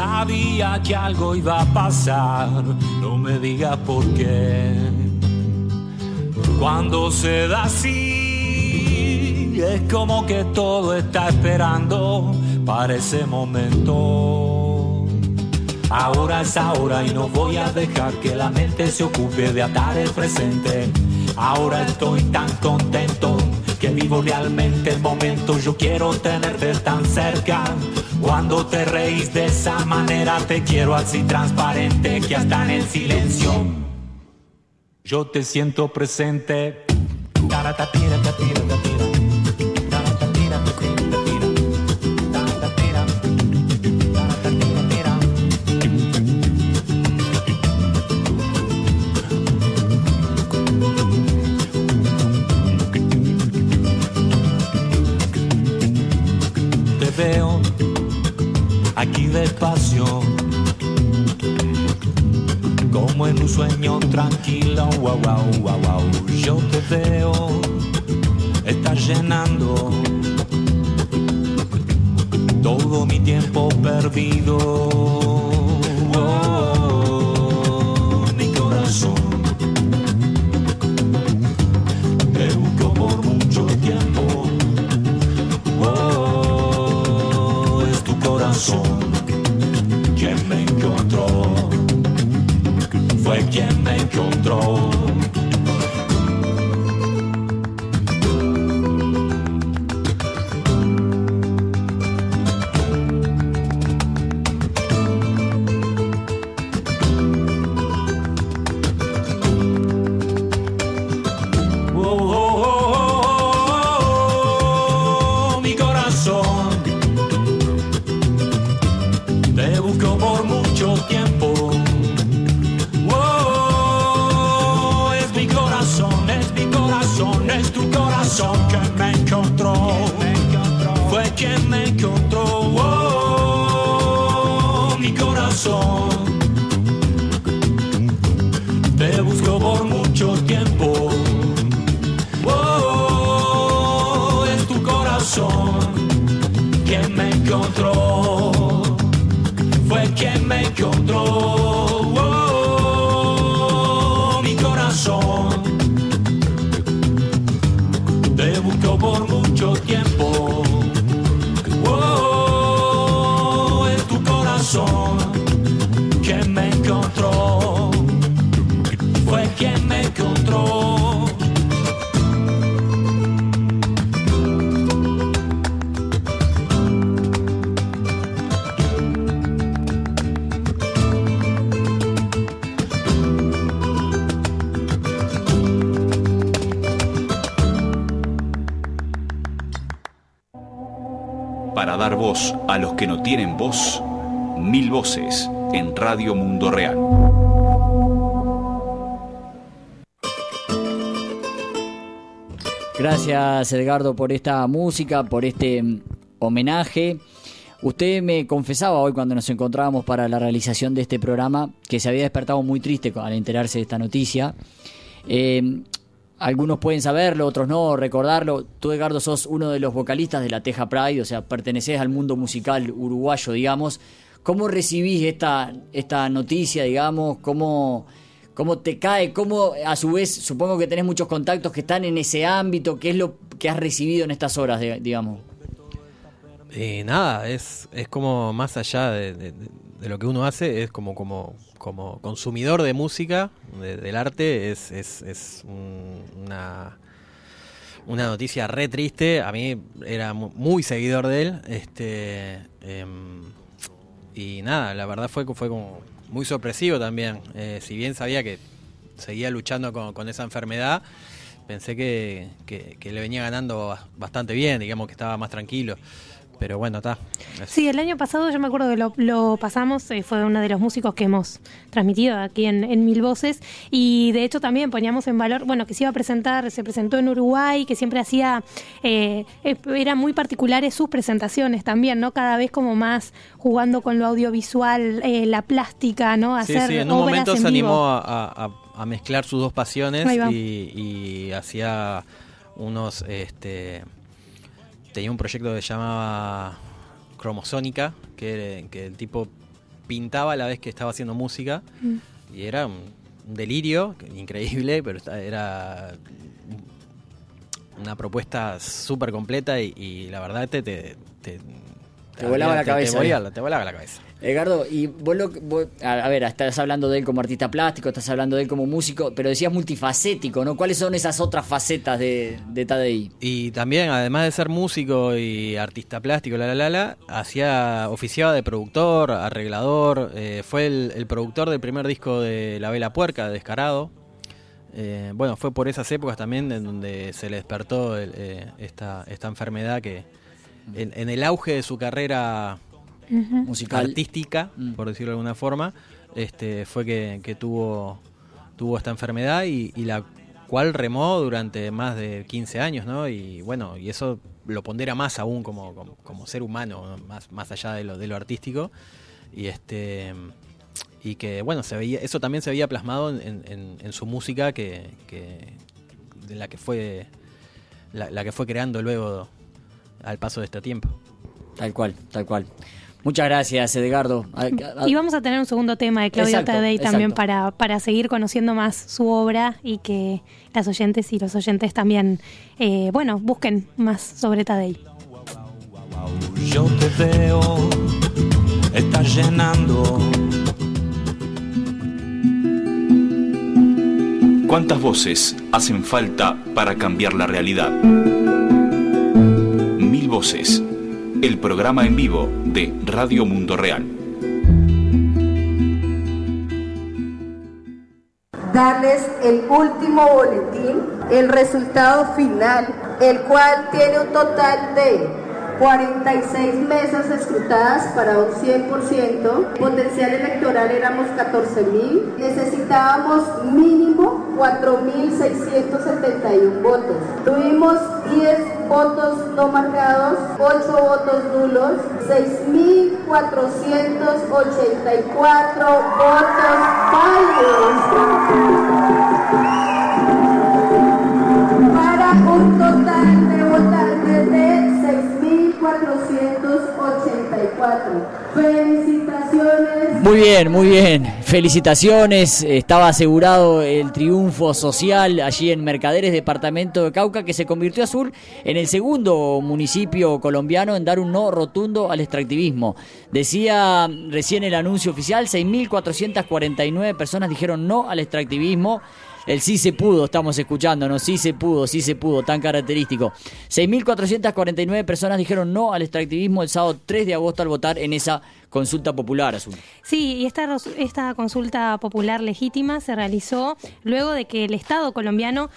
Sabía que algo iba a pasar. No me digas por qué. Cuando se da así, es como que todo está esperando para ese momento. Ahora es ahora y no voy a dejar que la mente se ocupe de atar el presente. Ahora estoy tan contento que vivo realmente el momento. Yo quiero tenerte tan cerca. Cuando te reís de esa manera, te quiero así transparente que hasta en el silencio yo te siento presente. Aquí despacio, como en un sueño tranquilo. Wow, wow, wow, wow. Yo te veo, estás llenando todo mi tiempo perdido. Quien a los que no tienen voz, mil voces en Radio Mundo Real. Gracias Edgardo por esta música, por este homenaje. Usted me confesaba hoy cuando nos encontrábamos para la realización de este programa que se había despertado muy triste al enterarse de esta noticia. Eh, algunos pueden saberlo, otros no, recordarlo. Tú, Edgardo, sos uno de los vocalistas de la Teja Pride, o sea, perteneces al mundo musical uruguayo, digamos. ¿Cómo recibís esta, esta noticia, digamos? ¿Cómo, ¿Cómo te cae? ¿Cómo, a su vez, supongo que tenés muchos contactos que están en ese ámbito? ¿Qué es lo que has recibido en estas horas, digamos? Eh, nada, es, es como más allá de, de- de lo que uno hace, es como, como, como consumidor de música, de- del arte, es, es, es un- una, una noticia re triste. A mí era mu- muy seguidor de él. Este, em, y nada, la verdad fue, fue como muy sorpresivo también. Eh, si bien sabía que seguía luchando con, con esa enfermedad, pensé que, que- que le venía ganando ba- bastante bien, digamos que estaba más tranquilo. Pero bueno, está. Es- Sí, el año pasado yo me acuerdo que lo, lo pasamos, eh, fue uno de los músicos que hemos transmitido aquí en, en Mil Voces y de hecho también poníamos en valor, bueno, que se iba a presentar, se presentó en Uruguay, que siempre hacía, eh, eh, eran muy particulares sus presentaciones también, ¿no? Cada vez como más jugando con lo audiovisual, eh, la plástica, ¿no? Sí, Hacer sí, en un obras momento en se vivo. animó a, a- a- a mezclar sus dos pasiones y, y hacía unos, este, tenía un proyecto que se llamaba Cromosónica, que, que el tipo pintaba a la vez que estaba haciendo música Mm. y era un, un delirio increíble, pero era una propuesta súper completa y, y la verdad te, te, te, Te volaba la te- cabeza, Te, volaba, ¿no? te volaba la cabeza. Edgardo, y vos, lo, vos- a, ver, estás hablando de él como artista plástico, estás hablando de él como músico, pero decías multifacético, ¿no? ¿Cuáles son esas otras facetas de, de Tadei? Y también, además de ser músico y artista plástico, la la la, la hacía, oficiaba de productor, arreglador, eh, fue el, productor del primer disco de La Vela Puerca, de Descarado. Eh, bueno, fue por esas épocas también en donde se le despertó eh, esta, esta enfermedad que en el auge de su carrera Musical. artística, por decirlo de alguna forma, este, fue que, que tuvo, tuvo esta enfermedad y, y la cual remó durante más de 15 años, ¿no? Y bueno, y eso lo pondera más aún como, como, como ser humano, ¿no? más, más allá de lo, de lo artístico. Y este y que bueno, se veía, eso también se veía plasmado en, en- en su música que, que- de la que fue la, la que fue creando luego al paso de este tiempo. Tal cual, tal cual. Muchas gracias, Edgardo. A- a- Y vamos a tener un segundo tema de Claudia Exacto, Tadei también para, para seguir conociendo más su obra y que las oyentes y los oyentes también, eh, bueno, busquen más sobre Tadei. Yo te veo, estás llenando. ¿Cuántas voces hacen falta para cambiar la realidad? Mil voces. El programa en vivo de Radio Mundo Real. darles el último boletín, el resultado final, el cual tiene un total de 46 mesas escrutadas para un 100%, potencial electoral éramos 14 mil, necesitábamos mínimo 4.671 votos. Tuvimos 10 votos no marcados, 8 votos nulos, 6.484 votos válidos. Felicitaciones. Muy bien, muy bien. Felicitaciones. Estaba asegurado el triunfo social allí en Mercaderes, departamento de Cauca, que se convirtió azul en el segundo municipio colombiano en dar un no rotundo al extractivismo. Decía recién el anuncio oficial, 6.449 personas dijeron no al extractivismo. El sí se pudo, estamos escuchando, ¿no? Sí se pudo, sí se pudo, tan característico. 6.449 personas dijeron no al extractivismo el sábado 3 de agosto al votar en esa consulta popular, Azul. Sí, y esta, esta consulta popular legítima se realizó luego de que el Estado colombiano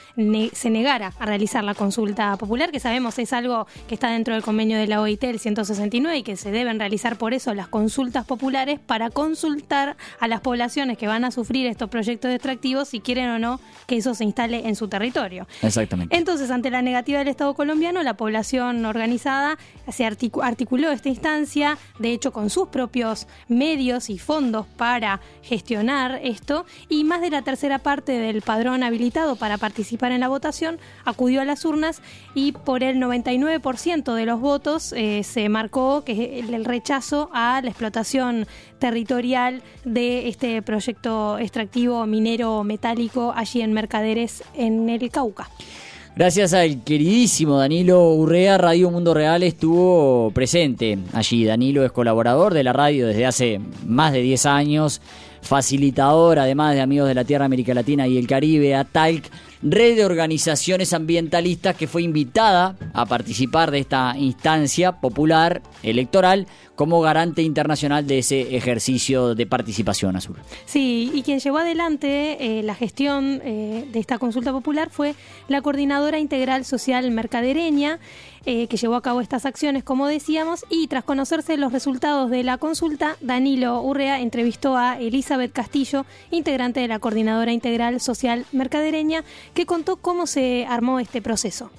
se negara a realizar la consulta popular, que sabemos es algo que está dentro del convenio de la OIT, el 169, y que se deben realizar por eso las consultas populares para consultar a las poblaciones que van a sufrir estos proyectos extractivos si quieren o no que eso se instale en su territorio. Exactamente. Entonces, ante la negativa del Estado colombiano, la población organizada se articuló esta instancia, de hecho con sus propios medios y fondos para gestionar esto, y más de la tercera parte del padrón habilitado para participar en la votación acudió a las urnas y por el 99% de los votos eh, se marcó que el rechazo a la explotación territorial de este proyecto extractivo minero metálico allí en Mercaderes, en el Cauca. Gracias al queridísimo Danilo Urrea, Radio Mundo Real estuvo presente allí. Danilo es colaborador de la radio desde hace más de 10 años, facilitador además de Amigos de la Tierra, América Latina y el Caribe, a red de organizaciones ambientalistas que fue invitada a participar de esta instancia popular electoral como garante internacional de ese ejercicio de participación azul. Sí, y quien llevó adelante eh, la gestión eh, de esta consulta popular fue la Coordinadora Integral Social Mercadereña, eh, que llevó a cabo estas acciones, como decíamos, y tras conocerse los resultados de la consulta, Danilo Urrea entrevistó a Elizabeth Castillo, integrante de la Coordinadora Integral Social Mercadereña, que contó cómo se armó este proceso.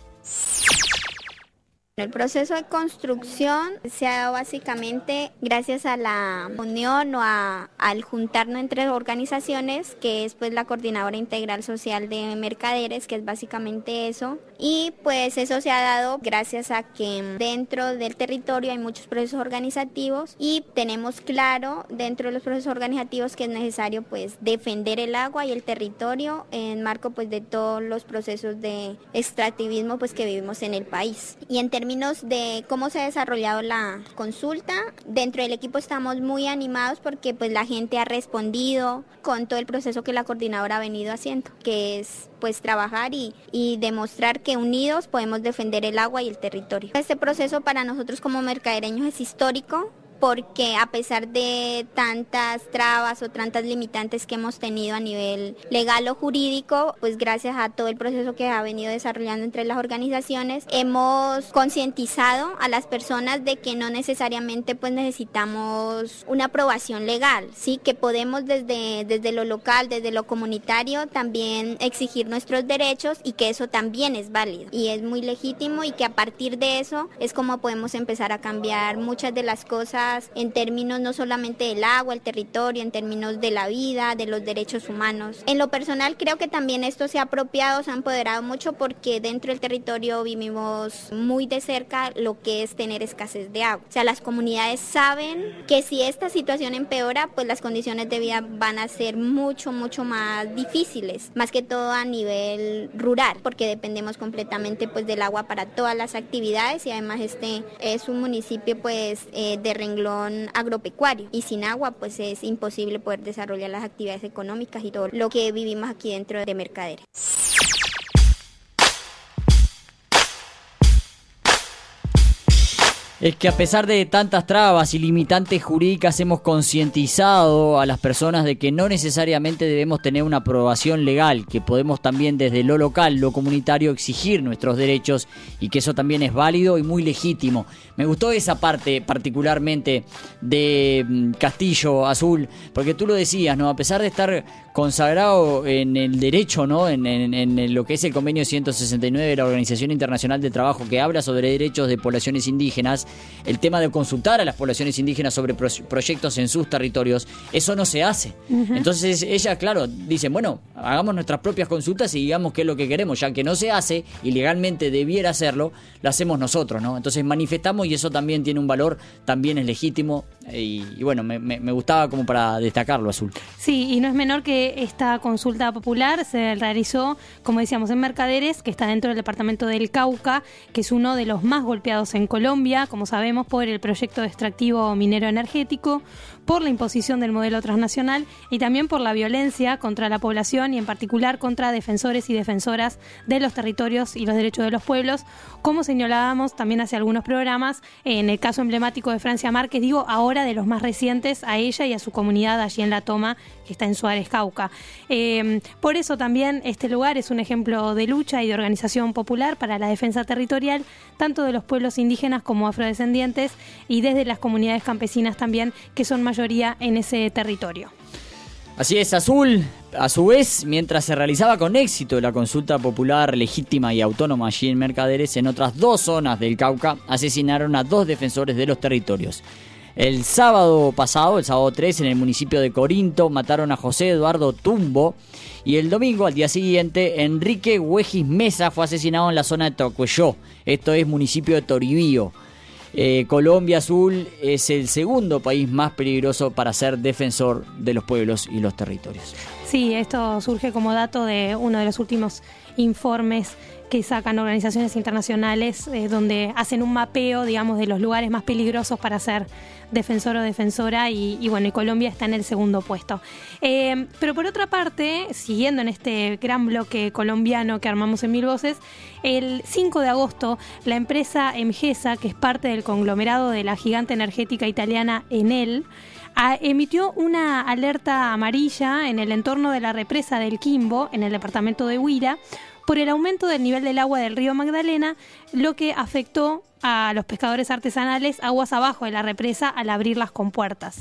El proceso de construcción se ha dado básicamente gracias a la unión o al juntarnos entre organizaciones, que es pues la Coordinadora Integral Social de Mercaderes, que es básicamente eso. Y pues eso se ha dado gracias a que dentro del territorio hay muchos procesos organizativos y tenemos claro dentro de los procesos organizativos que es necesario pues defender el agua y el territorio en marco pues de todos los procesos de extractivismo pues que vivimos en el país. Y en términos de cómo se ha desarrollado la consulta, dentro del equipo estamos muy animados porque pues la gente ha respondido con todo el proceso que la coordinadora ha venido haciendo, que es pues trabajar y, y demostrar que unidos podemos defender el agua y el territorio. Este proceso para nosotros como mercadereños es histórico porque a pesar de tantas trabas o tantas limitantes que hemos tenido a nivel legal o jurídico, pues gracias a todo el proceso que ha venido desarrollando entre las organizaciones, hemos concientizado a las personas de que no necesariamente pues necesitamos una aprobación legal, sí, que podemos desde, desde lo local, desde lo comunitario también exigir nuestros derechos y que eso también es válido. Y es muy legítimo y que a partir de eso es como podemos empezar a cambiar muchas de las cosas en términos no solamente del agua, el territorio, en términos de la vida, de los derechos humanos. En lo personal creo que también esto se ha apropiado, se ha empoderado mucho porque dentro del territorio vivimos muy de cerca lo que es tener escasez de agua. O sea, las comunidades saben que si esta situación empeora, pues las condiciones de vida van a ser mucho, mucho más difíciles, más que todo a nivel rural, porque dependemos completamente pues del agua para todas las actividades y además este es un municipio pues eh, de renglón agropecuario y sin agua pues es imposible poder desarrollar las actividades económicas y todo lo que vivimos aquí dentro de Mercaderes. Es que a pesar de tantas trabas y limitantes jurídicas hemos concientizado a las personas de que no necesariamente debemos tener una aprobación legal, que podemos también desde lo local, lo comunitario exigir nuestros derechos y que eso también es válido y muy legítimo. Me gustó esa parte particularmente de mm, Castillo Azul, porque tú lo decías, ¿no? A pesar de estar consagrado en el derecho, ¿no? En, en, lo que es el convenio 169 de la Organización Internacional del Trabajo que habla sobre derechos de poblaciones indígenas, el tema de consultar a las poblaciones indígenas sobre proyectos en sus territorios, eso no se hace. Entonces ella, claro, dice, bueno, hagamos nuestras propias consultas y digamos qué es lo que queremos, ya que no se hace y legalmente debiera hacerlo, lo hacemos nosotros, ¿no? Entonces manifestamos y eso también tiene un valor, también es legítimo y, bueno, me, me gustaba como para destacarlo, Azul. Sí, y no es menor que esta consulta popular se realizó, como decíamos, en Mercaderes, que está dentro del departamento del Cauca, que es uno de los más golpeados en Colombia, como sabemos, por el proyecto extractivo minero energético, por la imposición del modelo transnacional y también por la violencia contra la población y en particular contra defensores y defensoras de los territorios y los derechos de los pueblos, como señalábamos también hace algunos programas, en el caso emblemático de Francia Márquez, digo ahora de los más recientes, a ella y a su comunidad allí en La Toma, que está en Suárez Cauca. Eh, por eso también este lugar es un ejemplo de lucha y de organización popular para la defensa territorial, tanto de los pueblos indígenas como afrodescendientes y desde las comunidades campesinas también, que son en ese territorio. Así es, Azul, a su vez, mientras se realizaba con éxito la consulta popular legítima y autónoma allí en Mercaderes, en otras dos zonas del Cauca asesinaron a dos defensores de los territorios. El sábado pasado, el sábado 3, en el municipio de Corinto, mataron a José Eduardo Tumbo. Y el domingo, al día siguiente, Enrique Huejis Mesa fue asesinado en la zona de Tocuelló. Esto es municipio de Toribío. Eh, Colombia Azul es el segundo país más peligroso para ser defensor de los pueblos y los territorios. Sí, esto surge como dato de uno de los últimos informes que sacan organizaciones internacionales eh, donde hacen un mapeo, digamos, de los lugares más peligrosos para ser defensor o defensora y, bueno, y Colombia está en el segundo puesto. Eh, pero por otra parte, siguiendo en este gran bloque colombiano que armamos en Mil Voces, el 5 de agosto la empresa Emgesa, que es parte del conglomerado de la gigante energética italiana Enel, a- emitió una alerta amarilla en el entorno de la represa del Quimbo, en el departamento de Huila, por el aumento del nivel del agua del río Magdalena, lo que afectó a los pescadores artesanales aguas abajo de la represa al abrir las compuertas.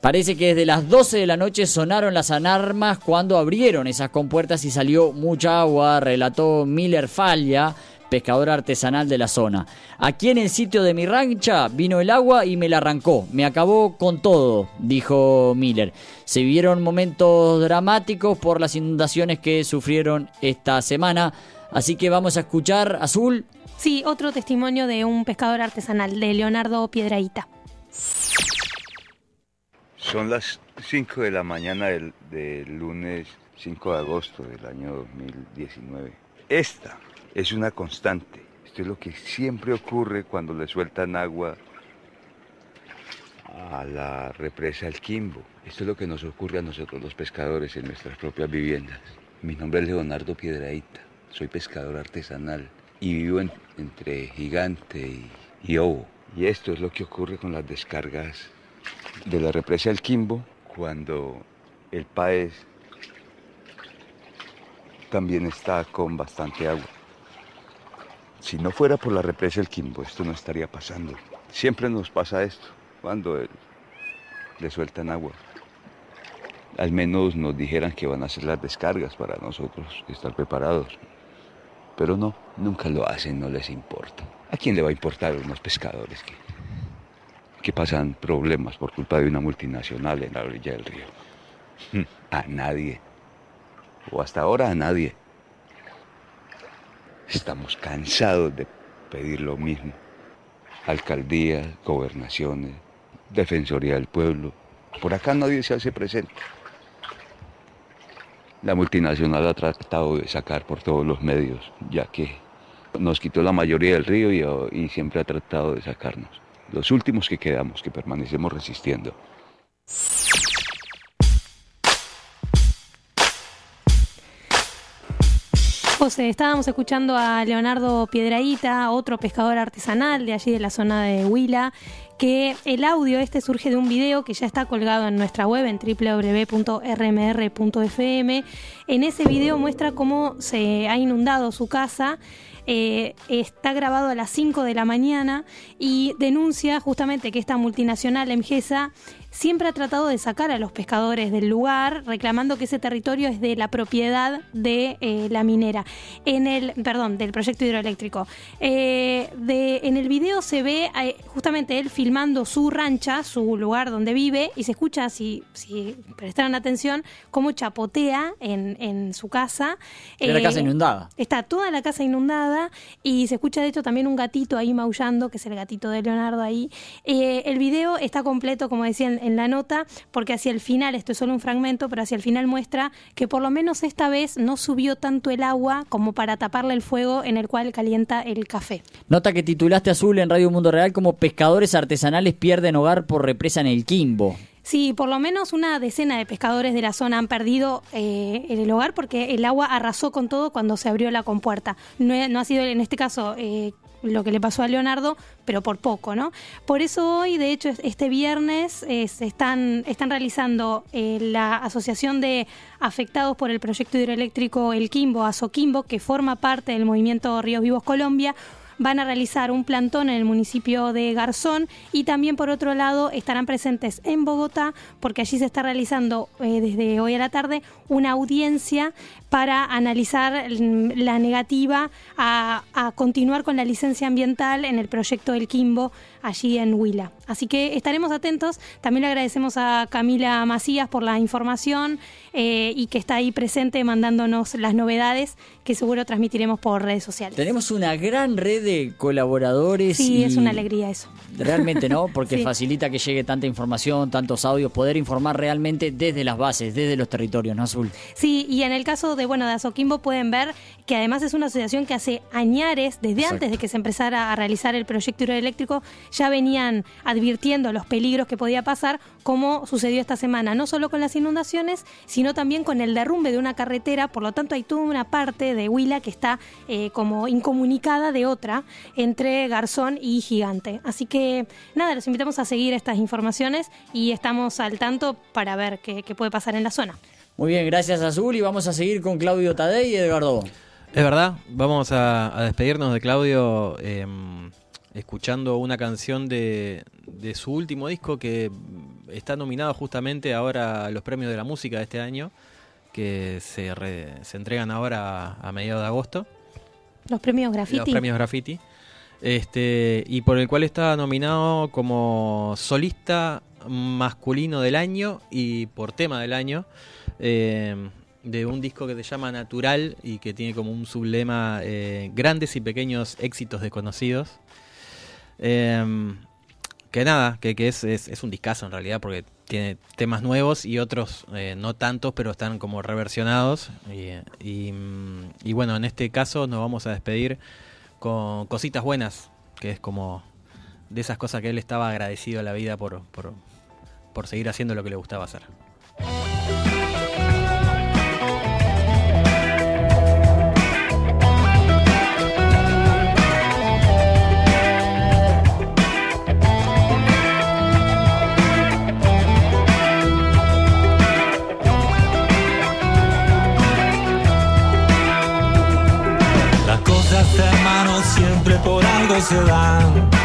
Parece que desde las 12 de la noche sonaron las alarmas cuando abrieron esas compuertas y salió mucha agua, relató Miller Falla, pescador artesanal de la zona. Aquí en el sitio de mi rancha vino el agua y me la arrancó, me acabó con todo, dijo Miller. Se vivieron momentos dramáticos por las inundaciones que sufrieron esta semana, así que vamos a escuchar Azul. Sí, otro testimonio de un pescador artesanal, de Leonardo Piedraíta. Son las 5 de la mañana del, del lunes 5 de agosto del año 2019. Esta es una constante. Esto es lo que siempre ocurre cuando le sueltan agua a la represa El Quimbo. Esto es lo que nos ocurre a nosotros los pescadores en nuestras propias viviendas. Mi nombre es Leonardo Piedraíta, soy pescador artesanal y vivo en- entre Gigante y, y Obo. Y esto es lo que ocurre con las descargas de la represa El Quimbo cuando el país también está con bastante agua. Si no fuera por la represa El Quimbo, esto no estaría pasando. Siempre nos pasa esto, cuando el- le sueltan agua. Al menos nos dijeran que van a hacer las descargas para nosotros estar preparados. Pero no, nunca lo hacen, no les importa. ¿A quién le va a importar a unos pescadores que, que pasan problemas por culpa de una multinacional en la orilla del río? Mm, A nadie. O hasta ahora a nadie. Estamos cansados de pedir lo mismo. Alcaldías, gobernaciones, Defensoría del Pueblo. Por acá nadie se hace presente. La multinacional ha tratado de sacar por todos los medios, ya que nos quitó la mayoría del río y, siempre ha tratado de sacarnos. Los últimos que quedamos, que permanecemos resistiendo. Estábamos escuchando a Leonardo Piedraíta, otro pescador artesanal de allí de la zona de Huila, que el audio este surge de un video que ya está colgado en nuestra web en www.rmr.fm. En ese video muestra cómo se ha inundado su casa. Eh, está grabado a las 5 de la mañana y denuncia justamente que esta multinacional Emgesa siempre ha tratado de sacar a los pescadores del lugar, reclamando que ese territorio es de la propiedad de eh, la minera. En el, perdón, del proyecto hidroeléctrico. Eh, de, en el video se ve eh, justamente él filmando su rancha, su lugar donde vive, y se escucha, si, si prestaron atención, cómo chapotea en, en su casa. La casa inundada. Está toda la casa inundada y se escucha de hecho también un gatito ahí maullando, que es el gatito de Leonardo ahí. Eh, el video está completo, como decía en, en la nota, porque hacia el final, esto es solo un fragmento, pero hacia el final muestra que por lo menos esta vez no subió tanto el agua como para taparle el fuego en el cual calienta el café. Nota que titulaste Azul en Radio Mundo Real como pescadores artesanales pierden hogar por represa en el Quimbo. Sí, por lo menos una decena de pescadores de la zona han perdido eh, el hogar porque el agua arrasó con todo cuando se abrió la compuerta. No, ha sido en este caso eh, lo que le pasó a Leonardo, pero por poco, ¿no? Por eso hoy, de hecho, este viernes se están, están realizando eh, la Asociación de Afectados por el Proyecto Hidroeléctrico El Quimbo, Asoquimbo, que forma parte del movimiento Ríos Vivos Colombia, van a realizar un plantón en el municipio de Garzón y también por otro lado estarán presentes en Bogotá porque allí se está realizando eh, desde hoy a la tarde una audiencia para analizar la negativa a, a continuar con la licencia ambiental en el proyecto El Quimbo allí en Huila. Así que estaremos atentos. También le agradecemos a Camila Macías por la información eh, y que está ahí presente mandándonos las novedades que seguro transmitiremos por redes sociales. Tenemos una gran red de colaboradores. Sí, y es una alegría eso. Realmente, ¿no? Porque Sí. facilita que llegue tanta información, tantos audios, poder informar realmente desde las bases, desde los territorios, ¿no, Azul? Sí, y en el caso de, bueno, de Azoquimbo pueden ver que además es una asociación que hace añares, desde Exacto. antes de que se empezara a realizar el proyecto hidroeléctrico, ya venían advirtiendo los peligros que podía pasar, como sucedió esta semana, no solo con las inundaciones, sino también con el derrumbe de una carretera, por lo tanto hay toda una parte de Huila que está eh, como incomunicada de otra entre Garzón y Gigante. Así que nada, los invitamos a seguir estas informaciones y estamos al tanto para ver qué, qué puede pasar en la zona. Muy bien, gracias Azul y vamos a seguir con Claudio Tadei y Edgardo. Es verdad, vamos a, a despedirnos de Claudio eh, escuchando una canción de, de su último disco que está nominado justamente ahora a los premios de la música de este año, que se, re- se entregan ahora a, a mediados de agosto. Los premios graffiti. Los premios Graffiti. Este, y por el cual está nominado como solista masculino del año y por tema del año eh, de un disco que se llama Natural y que tiene como un sublema eh, grandes y pequeños éxitos desconocidos. Eh, que nada, que, que es, es, un discazo en realidad porque tiene temas nuevos y otros eh, no tantos, pero están como reversionados. Y, y, y bueno, en este caso nos vamos a despedir con Cositas Buenas, que es como de esas cosas que él estaba agradecido a la vida por, por seguir haciendo lo que le gustaba hacer. Las cosas, hermanos, siempre por algo se dan.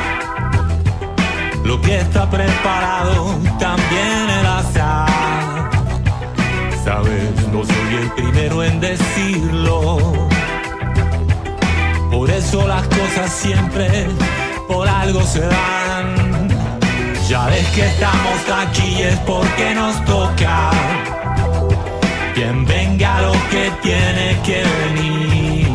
Lo que está preparado también el azar. Sabes, no soy el primero en decirlo. Por eso las cosas siempre por algo se dan. Ya ves que estamos aquí es porque nos toca. Quien venga lo que tiene que venir.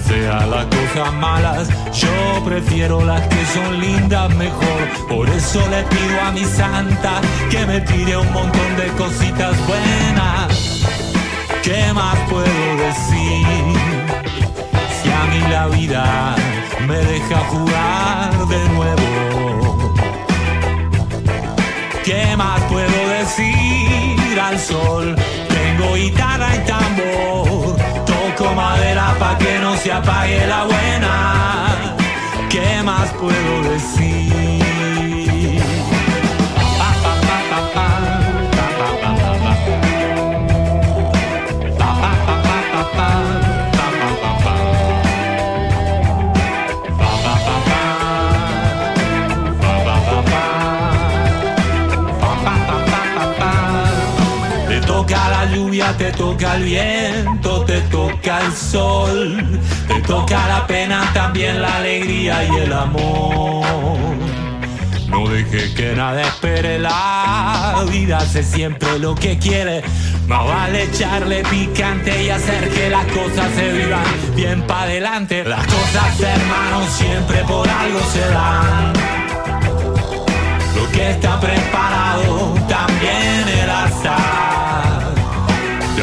Sea las cosas malas, yo prefiero las que son lindas mejor. Por eso le pido a mi santa que me tire un montón de cositas buenas. ¿Qué más puedo decir? Si a mí la vida me deja jugar de nuevo. ¿Qué más puedo decir al sol? Tengo guitarra y tambor, madera pa' que no se apague la buena. ¿Qué más puedo decir? Te toca la lluvia, te toca el viento toca el sol, te toca la pena, también la alegría y el amor. No deje que nada espere, la vida hace siempre lo que quiere. Más vale echarle picante y hacer que las cosas se vivan bien para adelante. Las cosas, hermanos, siempre por algo se dan. Lo que está preparado también. Ya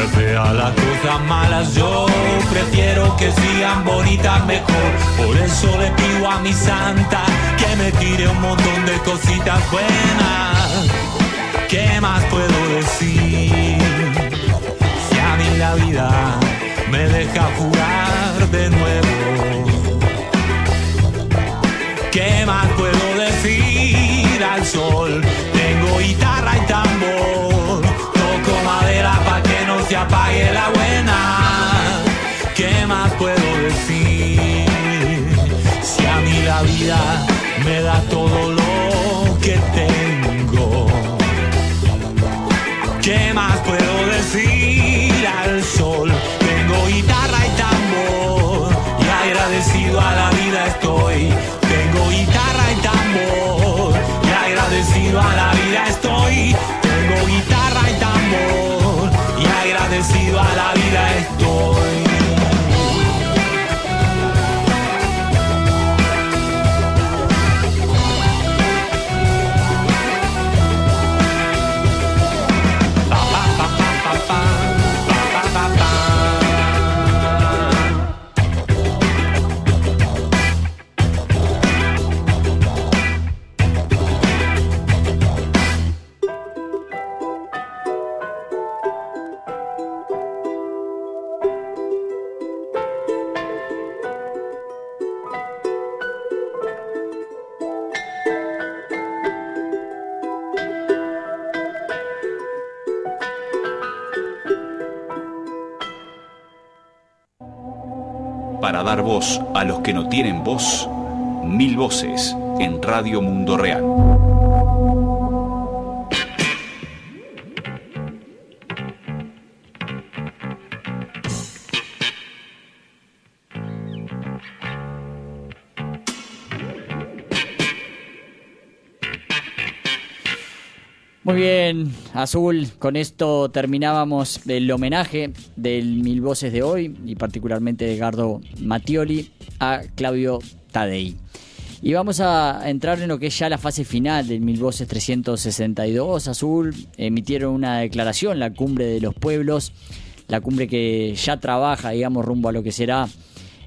Que sea las cosas malas, yo prefiero que sigan bonitas mejor. Por eso le pido a mi santa que me tire un montón de cositas buenas. ¿Qué más puedo decir? Si a mí la vida me deja jugar de nuevo. ¿Qué más puedo decir al sol? Me da todo lo a los que no tienen voz, mil voces en Radio Mundo Real. Azul, con esto terminábamos el homenaje del Mil Voces de hoy y particularmente de Gardo Mattioli a Claudio Tadei. Y vamos a entrar en lo que es ya la fase final del Mil Voces 362. Azul emitieron una declaración, la cumbre de los pueblos, la cumbre que ya trabaja, digamos, rumbo a lo que será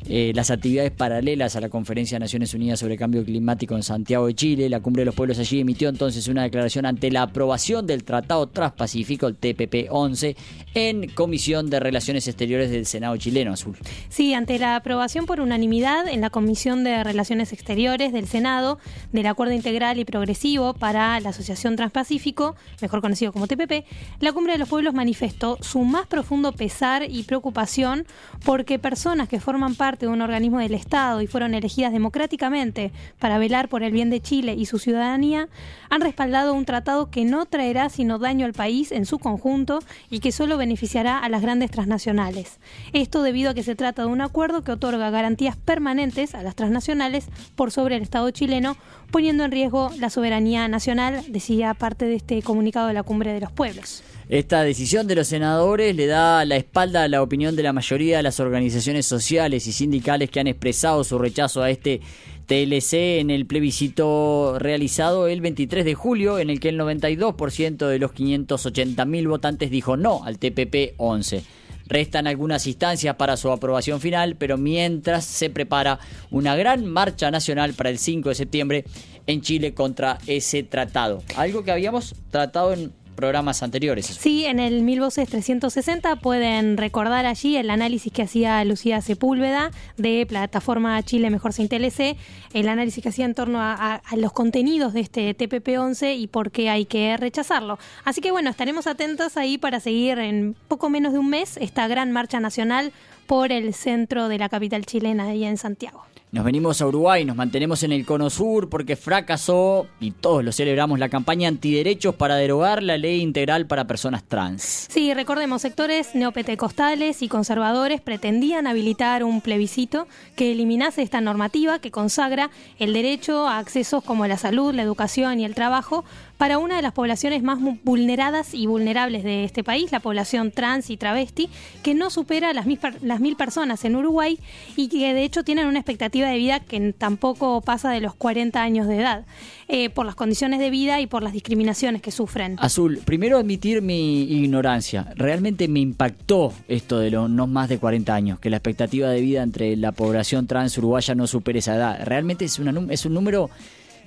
eh, las actividades paralelas a la Conferencia de Naciones Unidas sobre Cambio Climático en Santiago de Chile. La Cumbre de los Pueblos allí emitió entonces una declaración ante la aprobación del Tratado Transpacífico, el TPP-11, en Comisión de Relaciones Exteriores del Senado chileno, Azul. Sí, ante la aprobación por unanimidad en la Comisión de Relaciones Exteriores del Senado del Acuerdo Integral y Progresivo para la Asociación Transpacífico, mejor conocido como TPP, la Cumbre de los Pueblos manifestó su más profundo pesar y preocupación porque personas que forman parte de un organismo del Estado y fueron elegidas democráticamente para velar por el bien de Chile y su ciudadanía, han respaldado un tratado que no traerá sino daño al país en su conjunto y que solo beneficiará a las grandes transnacionales. Esto debido a que se trata de un acuerdo que otorga garantías permanentes a las transnacionales por sobre el Estado chileno, poniendo en riesgo la soberanía nacional, decía parte de este comunicado de la Cumbre de los Pueblos. Esta decisión de los senadores le da la espalda a la opinión de la mayoría de las organizaciones sociales y sindicales que han expresado su rechazo a este TLC en el plebiscito realizado el 23 de julio, en el que el 92% de los 580.000 votantes dijo no al TPP-11. Restan algunas instancias para su aprobación final, pero mientras se prepara una gran marcha nacional para el 5 de septiembre en Chile contra ese tratado. Algo que habíamos tratado en programas anteriores. Sí, en el Mil Voces 360 pueden recordar allí el análisis que hacía Lucía Sepúlveda de plataforma Chile Mejor Sin TLC, el análisis que hacía en torno a, los contenidos de este TPP-11 y por qué hay que rechazarlo. Así que bueno, estaremos atentos ahí para seguir en poco menos de un mes esta gran marcha nacional por el centro de la capital chilena, ahí en Santiago. Nos venimos a Uruguay, nos mantenemos en el Cono Sur porque fracasó, y todos lo celebramos, la campaña antiderechos para derogar la ley integral para personas trans. Sí, recordemos, sectores neopentecostales y conservadores pretendían habilitar un plebiscito que eliminase esta normativa que consagra el derecho a accesos como la salud, la educación y el trabajo para una de las poblaciones más vulneradas y vulnerables de este país, la población trans y travesti, que no supera las mil, las mil personas en Uruguay y que de hecho tienen una expectativa de vida que tampoco pasa de los 40 años de edad, eh, por las condiciones de vida y por las discriminaciones que sufren. Azul, primero admitir mi ignorancia. Realmente me impactó esto de los no más de 40 años, que la expectativa de vida entre la población trans uruguaya no supere esa edad. Realmente es, una, es un número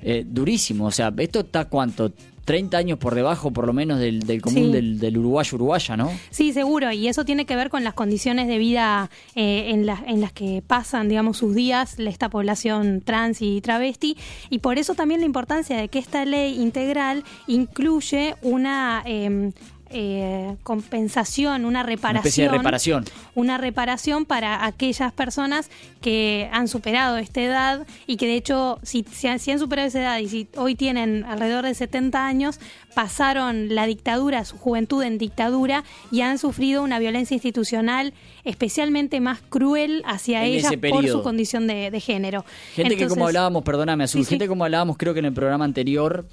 eh, durísimo. O sea, ¿esto está cuánto? 30 años por debajo, por lo menos, del, común del, del, uruguayo uruguaya, ¿no? Sí, seguro. Y eso tiene que ver con las condiciones de vida eh, en, en las que pasan, digamos, sus días esta población trans y travesti. Y por eso también la importancia de que esta ley integral incluye una... Em, eh, compensación, una reparación. Una reparación. Una reparación para aquellas personas que han superado esta edad y que de hecho, si, si, han, superado esa edad y si hoy tienen alrededor de 70 años, pasaron la dictadura, su juventud en dictadura y han sufrido una violencia institucional especialmente más cruel hacia ellas por su condición de, género. Gente que como hablábamos, perdóname Azul, gente como hablábamos creo que en el programa anterior,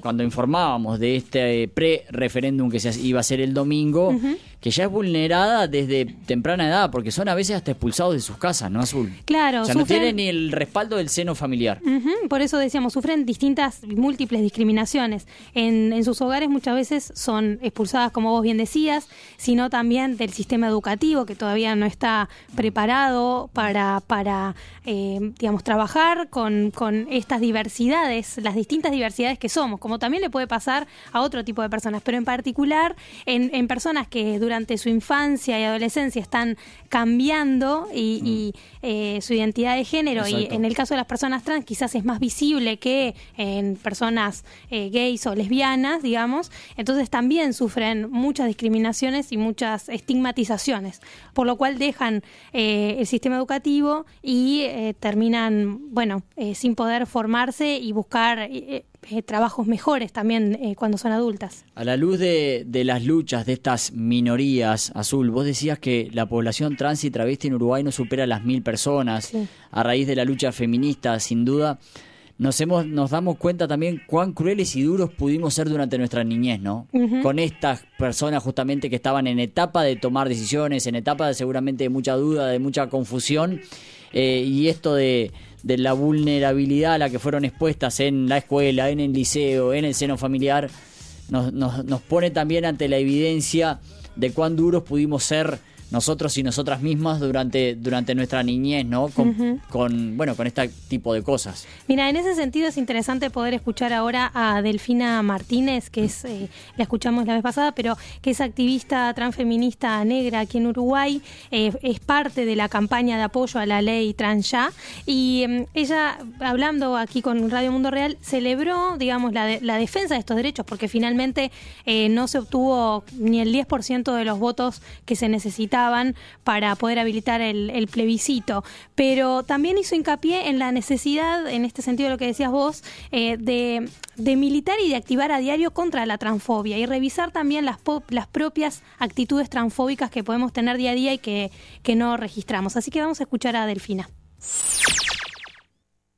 cuando informábamos de este pre-referéndum que se iba a ser el domingo, que ya es vulnerada desde temprana edad, porque son a veces hasta expulsados de sus casas, ¿no, Azul? Claro. O sea, no tienen ni el respaldo del seno familiar. por eso decíamos, sufren distintas, múltiples discriminaciones. En, en sus hogares muchas veces son expulsadas, como vos bien decías, sino también del sistema educativo, que todavía no está preparado para, para eh, digamos, trabajar con, con estas diversidades, las distintas diversidades que somos, como también le puede pasar a otro tipo de personas, pero en particular en, en personas que durante durante su infancia y adolescencia están cambiando y, mm. eh, su identidad de género. Y en el caso de las personas trans quizás es más visible que en personas eh, gays o lesbianas, digamos, entonces también sufren muchas discriminaciones y muchas estigmatizaciones, por lo cual dejan eh, el sistema educativo y terminan, bueno, sin poder formarse y buscar eh, trabajos mejores también eh, cuando son adultas. A la luz de, las luchas de estas minorías, Azul, vos decías que la población trans y travesti en Uruguay no supera las mil personas. A raíz de la lucha feminista, sin duda, nos, hemos, nos damos cuenta también cuán crueles y duros pudimos ser durante nuestra niñez, ¿no? Con estas personas justamente que estaban en etapa de tomar decisiones, en etapa de seguramente de mucha duda, de mucha confusión. Eh, y esto de de la vulnerabilidad a la que fueron expuestas en la escuela, en el liceo, en el seno familiar, nos, nos, nos pone también ante la evidencia de cuán duros pudimos ser nosotros y nosotras mismas durante, durante nuestra niñez, ¿no? Con, bueno, con este tipo de cosas. Mira, en ese sentido es interesante poder escuchar ahora a Delfina Martínez, que es, eh, la escuchamos la vez pasada, pero que es activista transfeminista negra aquí en Uruguay, eh, es parte de la campaña de apoyo a la ley trans ya, y em, ella, hablando aquí con Radio Mundo Real, celebró, digamos, la, la defensa de estos derechos, porque finalmente eh, no se obtuvo ni el 10% de los votos que se necesitaban para poder habilitar el, plebiscito, pero también hizo hincapié en la necesidad, en este sentido lo que decías vos, eh, de, militar y de activar a diario contra la transfobia y revisar también las, las propias actitudes transfóbicas que podemos tener día a día y que, que no registramos. Así que vamos a escuchar a Delfina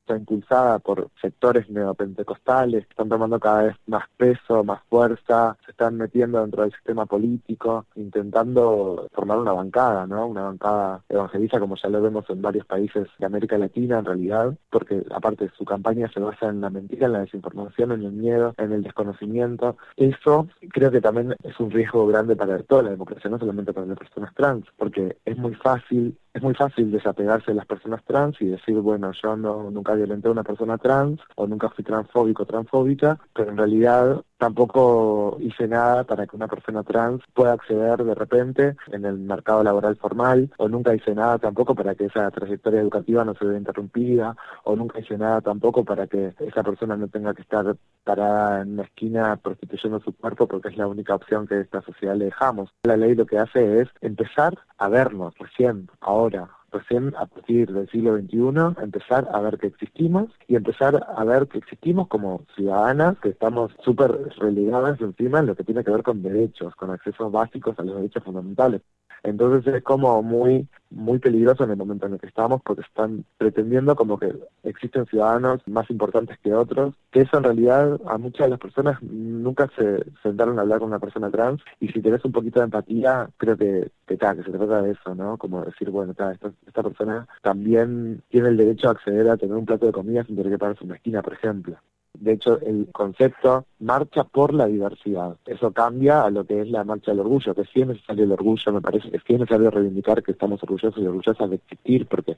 está impulsada por sectores neopentecostales que están tomando cada vez más peso, más fuerza, se están metiendo dentro del sistema político, intentando formar una bancada, ¿no? Una bancada evangeliza como ya lo vemos en varios países de América Latina en realidad, porque aparte su campaña se basa en la mentira, en la desinformación, en el miedo, en el desconocimiento. Eso creo que también es un riesgo grande para toda la democracia, no solamente para las personas trans, porque es muy fácil muy fácil desapegarse de las personas trans y decir, bueno, yo no nunca violenté a una persona trans o nunca fui transfóbico o transfóbica, pero en realidad tampoco hice nada para que una persona trans pueda acceder de repente en el mercado laboral formal o nunca hice nada tampoco para que esa trayectoria educativa no se vea interrumpida o nunca hice nada tampoco para que esa persona no tenga que estar parada en una esquina prostituyendo su cuerpo porque es la única opción que esta sociedad le dejamos. La ley lo que hace es empezar a vernos recién, ahora recién a partir del siglo XXI, empezar a ver que existimos y empezar a ver que existimos como ciudadanas, que estamos súper relegadas encima en lo que tiene que ver con derechos, con accesos básicos a los derechos fundamentales. Entonces es como muy muy peligroso en el momento en el que estamos porque están pretendiendo como que existen ciudadanos más importantes que otros, que eso en realidad a muchas de las personas nunca se sentaron a hablar con una persona trans y si tenés un poquito de empatía, creo que, que, que se trata de eso, ¿no? Como decir, bueno, esta, esta persona también tiene el derecho a acceder a tener un plato de comida sin tener que pagarse una esquina, por ejemplo. De hecho, el concepto marcha por la diversidad. Eso cambia a lo que es la marcha del orgullo, que sí es necesario el orgullo, me parece que sí es necesario reivindicar que estamos orgullosos y orgullosas de existir, porque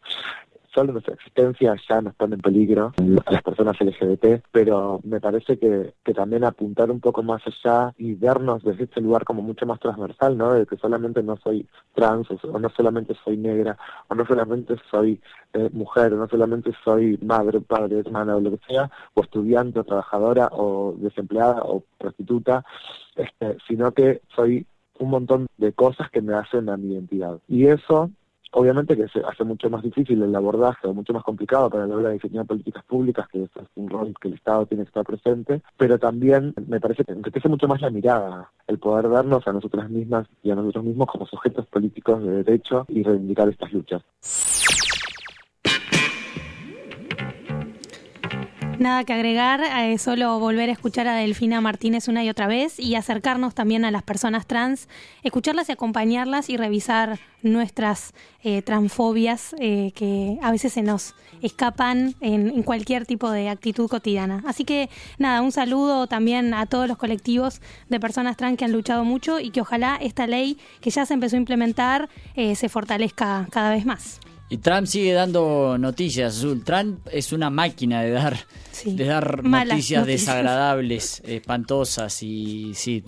solo nuestra existencia ya nos pone en peligro a las personas LGBT, pero me parece que, que también apuntar un poco más allá y vernos desde este lugar como mucho más transversal, ¿no? De que solamente no soy trans, o no solamente soy negra, o no solamente soy eh, mujer, o no solamente soy madre, padre, hermana, o lo que sea, o estudiante, o trabajadora, o desempleada, o prostituta, este, sino que soy un montón de cosas que me hacen a mi identidad. Y eso Obviamente que se hace mucho más difícil el abordaje o mucho más complicado para la hora de diseñar políticas públicas, que es un rol que el Estado tiene que estar presente, pero también me parece que enriquece mucho más la mirada, el poder vernos a nosotras mismas y a nosotros mismos como sujetos políticos de derecho y reivindicar estas luchas. Nada que agregar, eh, solo volver a escuchar a Delfina Martínez una y otra vez y acercarnos también a las personas trans, escucharlas y acompañarlas y revisar nuestras eh, transfobias eh, que a veces se nos escapan en, en, cualquier tipo de actitud cotidiana. Así que nada, un saludo también a todos los colectivos de personas trans que han luchado mucho y que ojalá esta ley que ya se empezó a implementar se fortalezca cada vez más. Y Trump sigue dando noticias, Azul. Trump es una máquina de dar, de dar noticias, desagradables, espantosas y sí,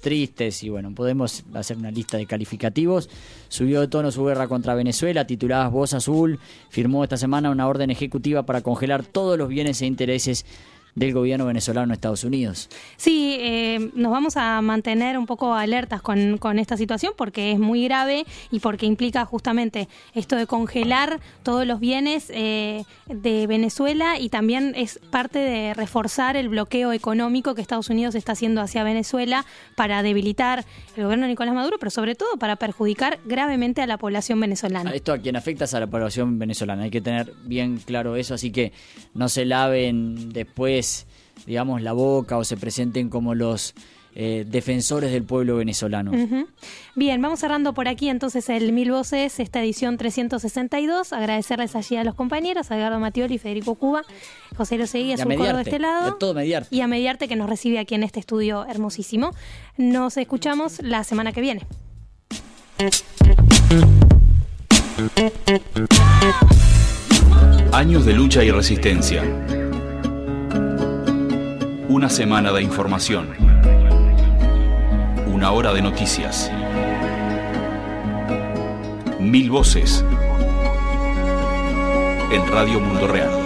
tristes. Y bueno, podemos hacer una lista de calificativos. Subió de tono su guerra contra Venezuela, titulada Voz Azul. Firmó esta semana una orden ejecutiva para congelar todos los bienes e intereses del gobierno venezolano en Estados Unidos. Sí, eh, nos vamos a mantener un poco alertas con, con, esta situación porque es muy grave y porque implica justamente esto de congelar todos los bienes eh, de Venezuela y también es parte de reforzar el bloqueo económico que Estados Unidos está haciendo hacia Venezuela para debilitar el gobierno de Nicolás Maduro, pero sobre todo para perjudicar gravemente a la población venezolana. Esto a quien afecta es a la población venezolana, hay que tener bien claro eso, así que no se laven después digamos, la boca o se presenten como los eh, defensores del pueblo venezolano. Bien, vamos cerrando por aquí entonces el Mil Voces, esta edición 362. Agradecerles allí a los compañeros, a Edgardo Matioli, Federico Cuba, José Loseguí, a su coro de este lado. Y a Mediarte que nos recibe aquí en este estudio hermosísimo. Nos escuchamos la semana que viene. Años de lucha y resistencia una semana de información. Una hora de noticias. Mil voces. En Radio Mundo Real.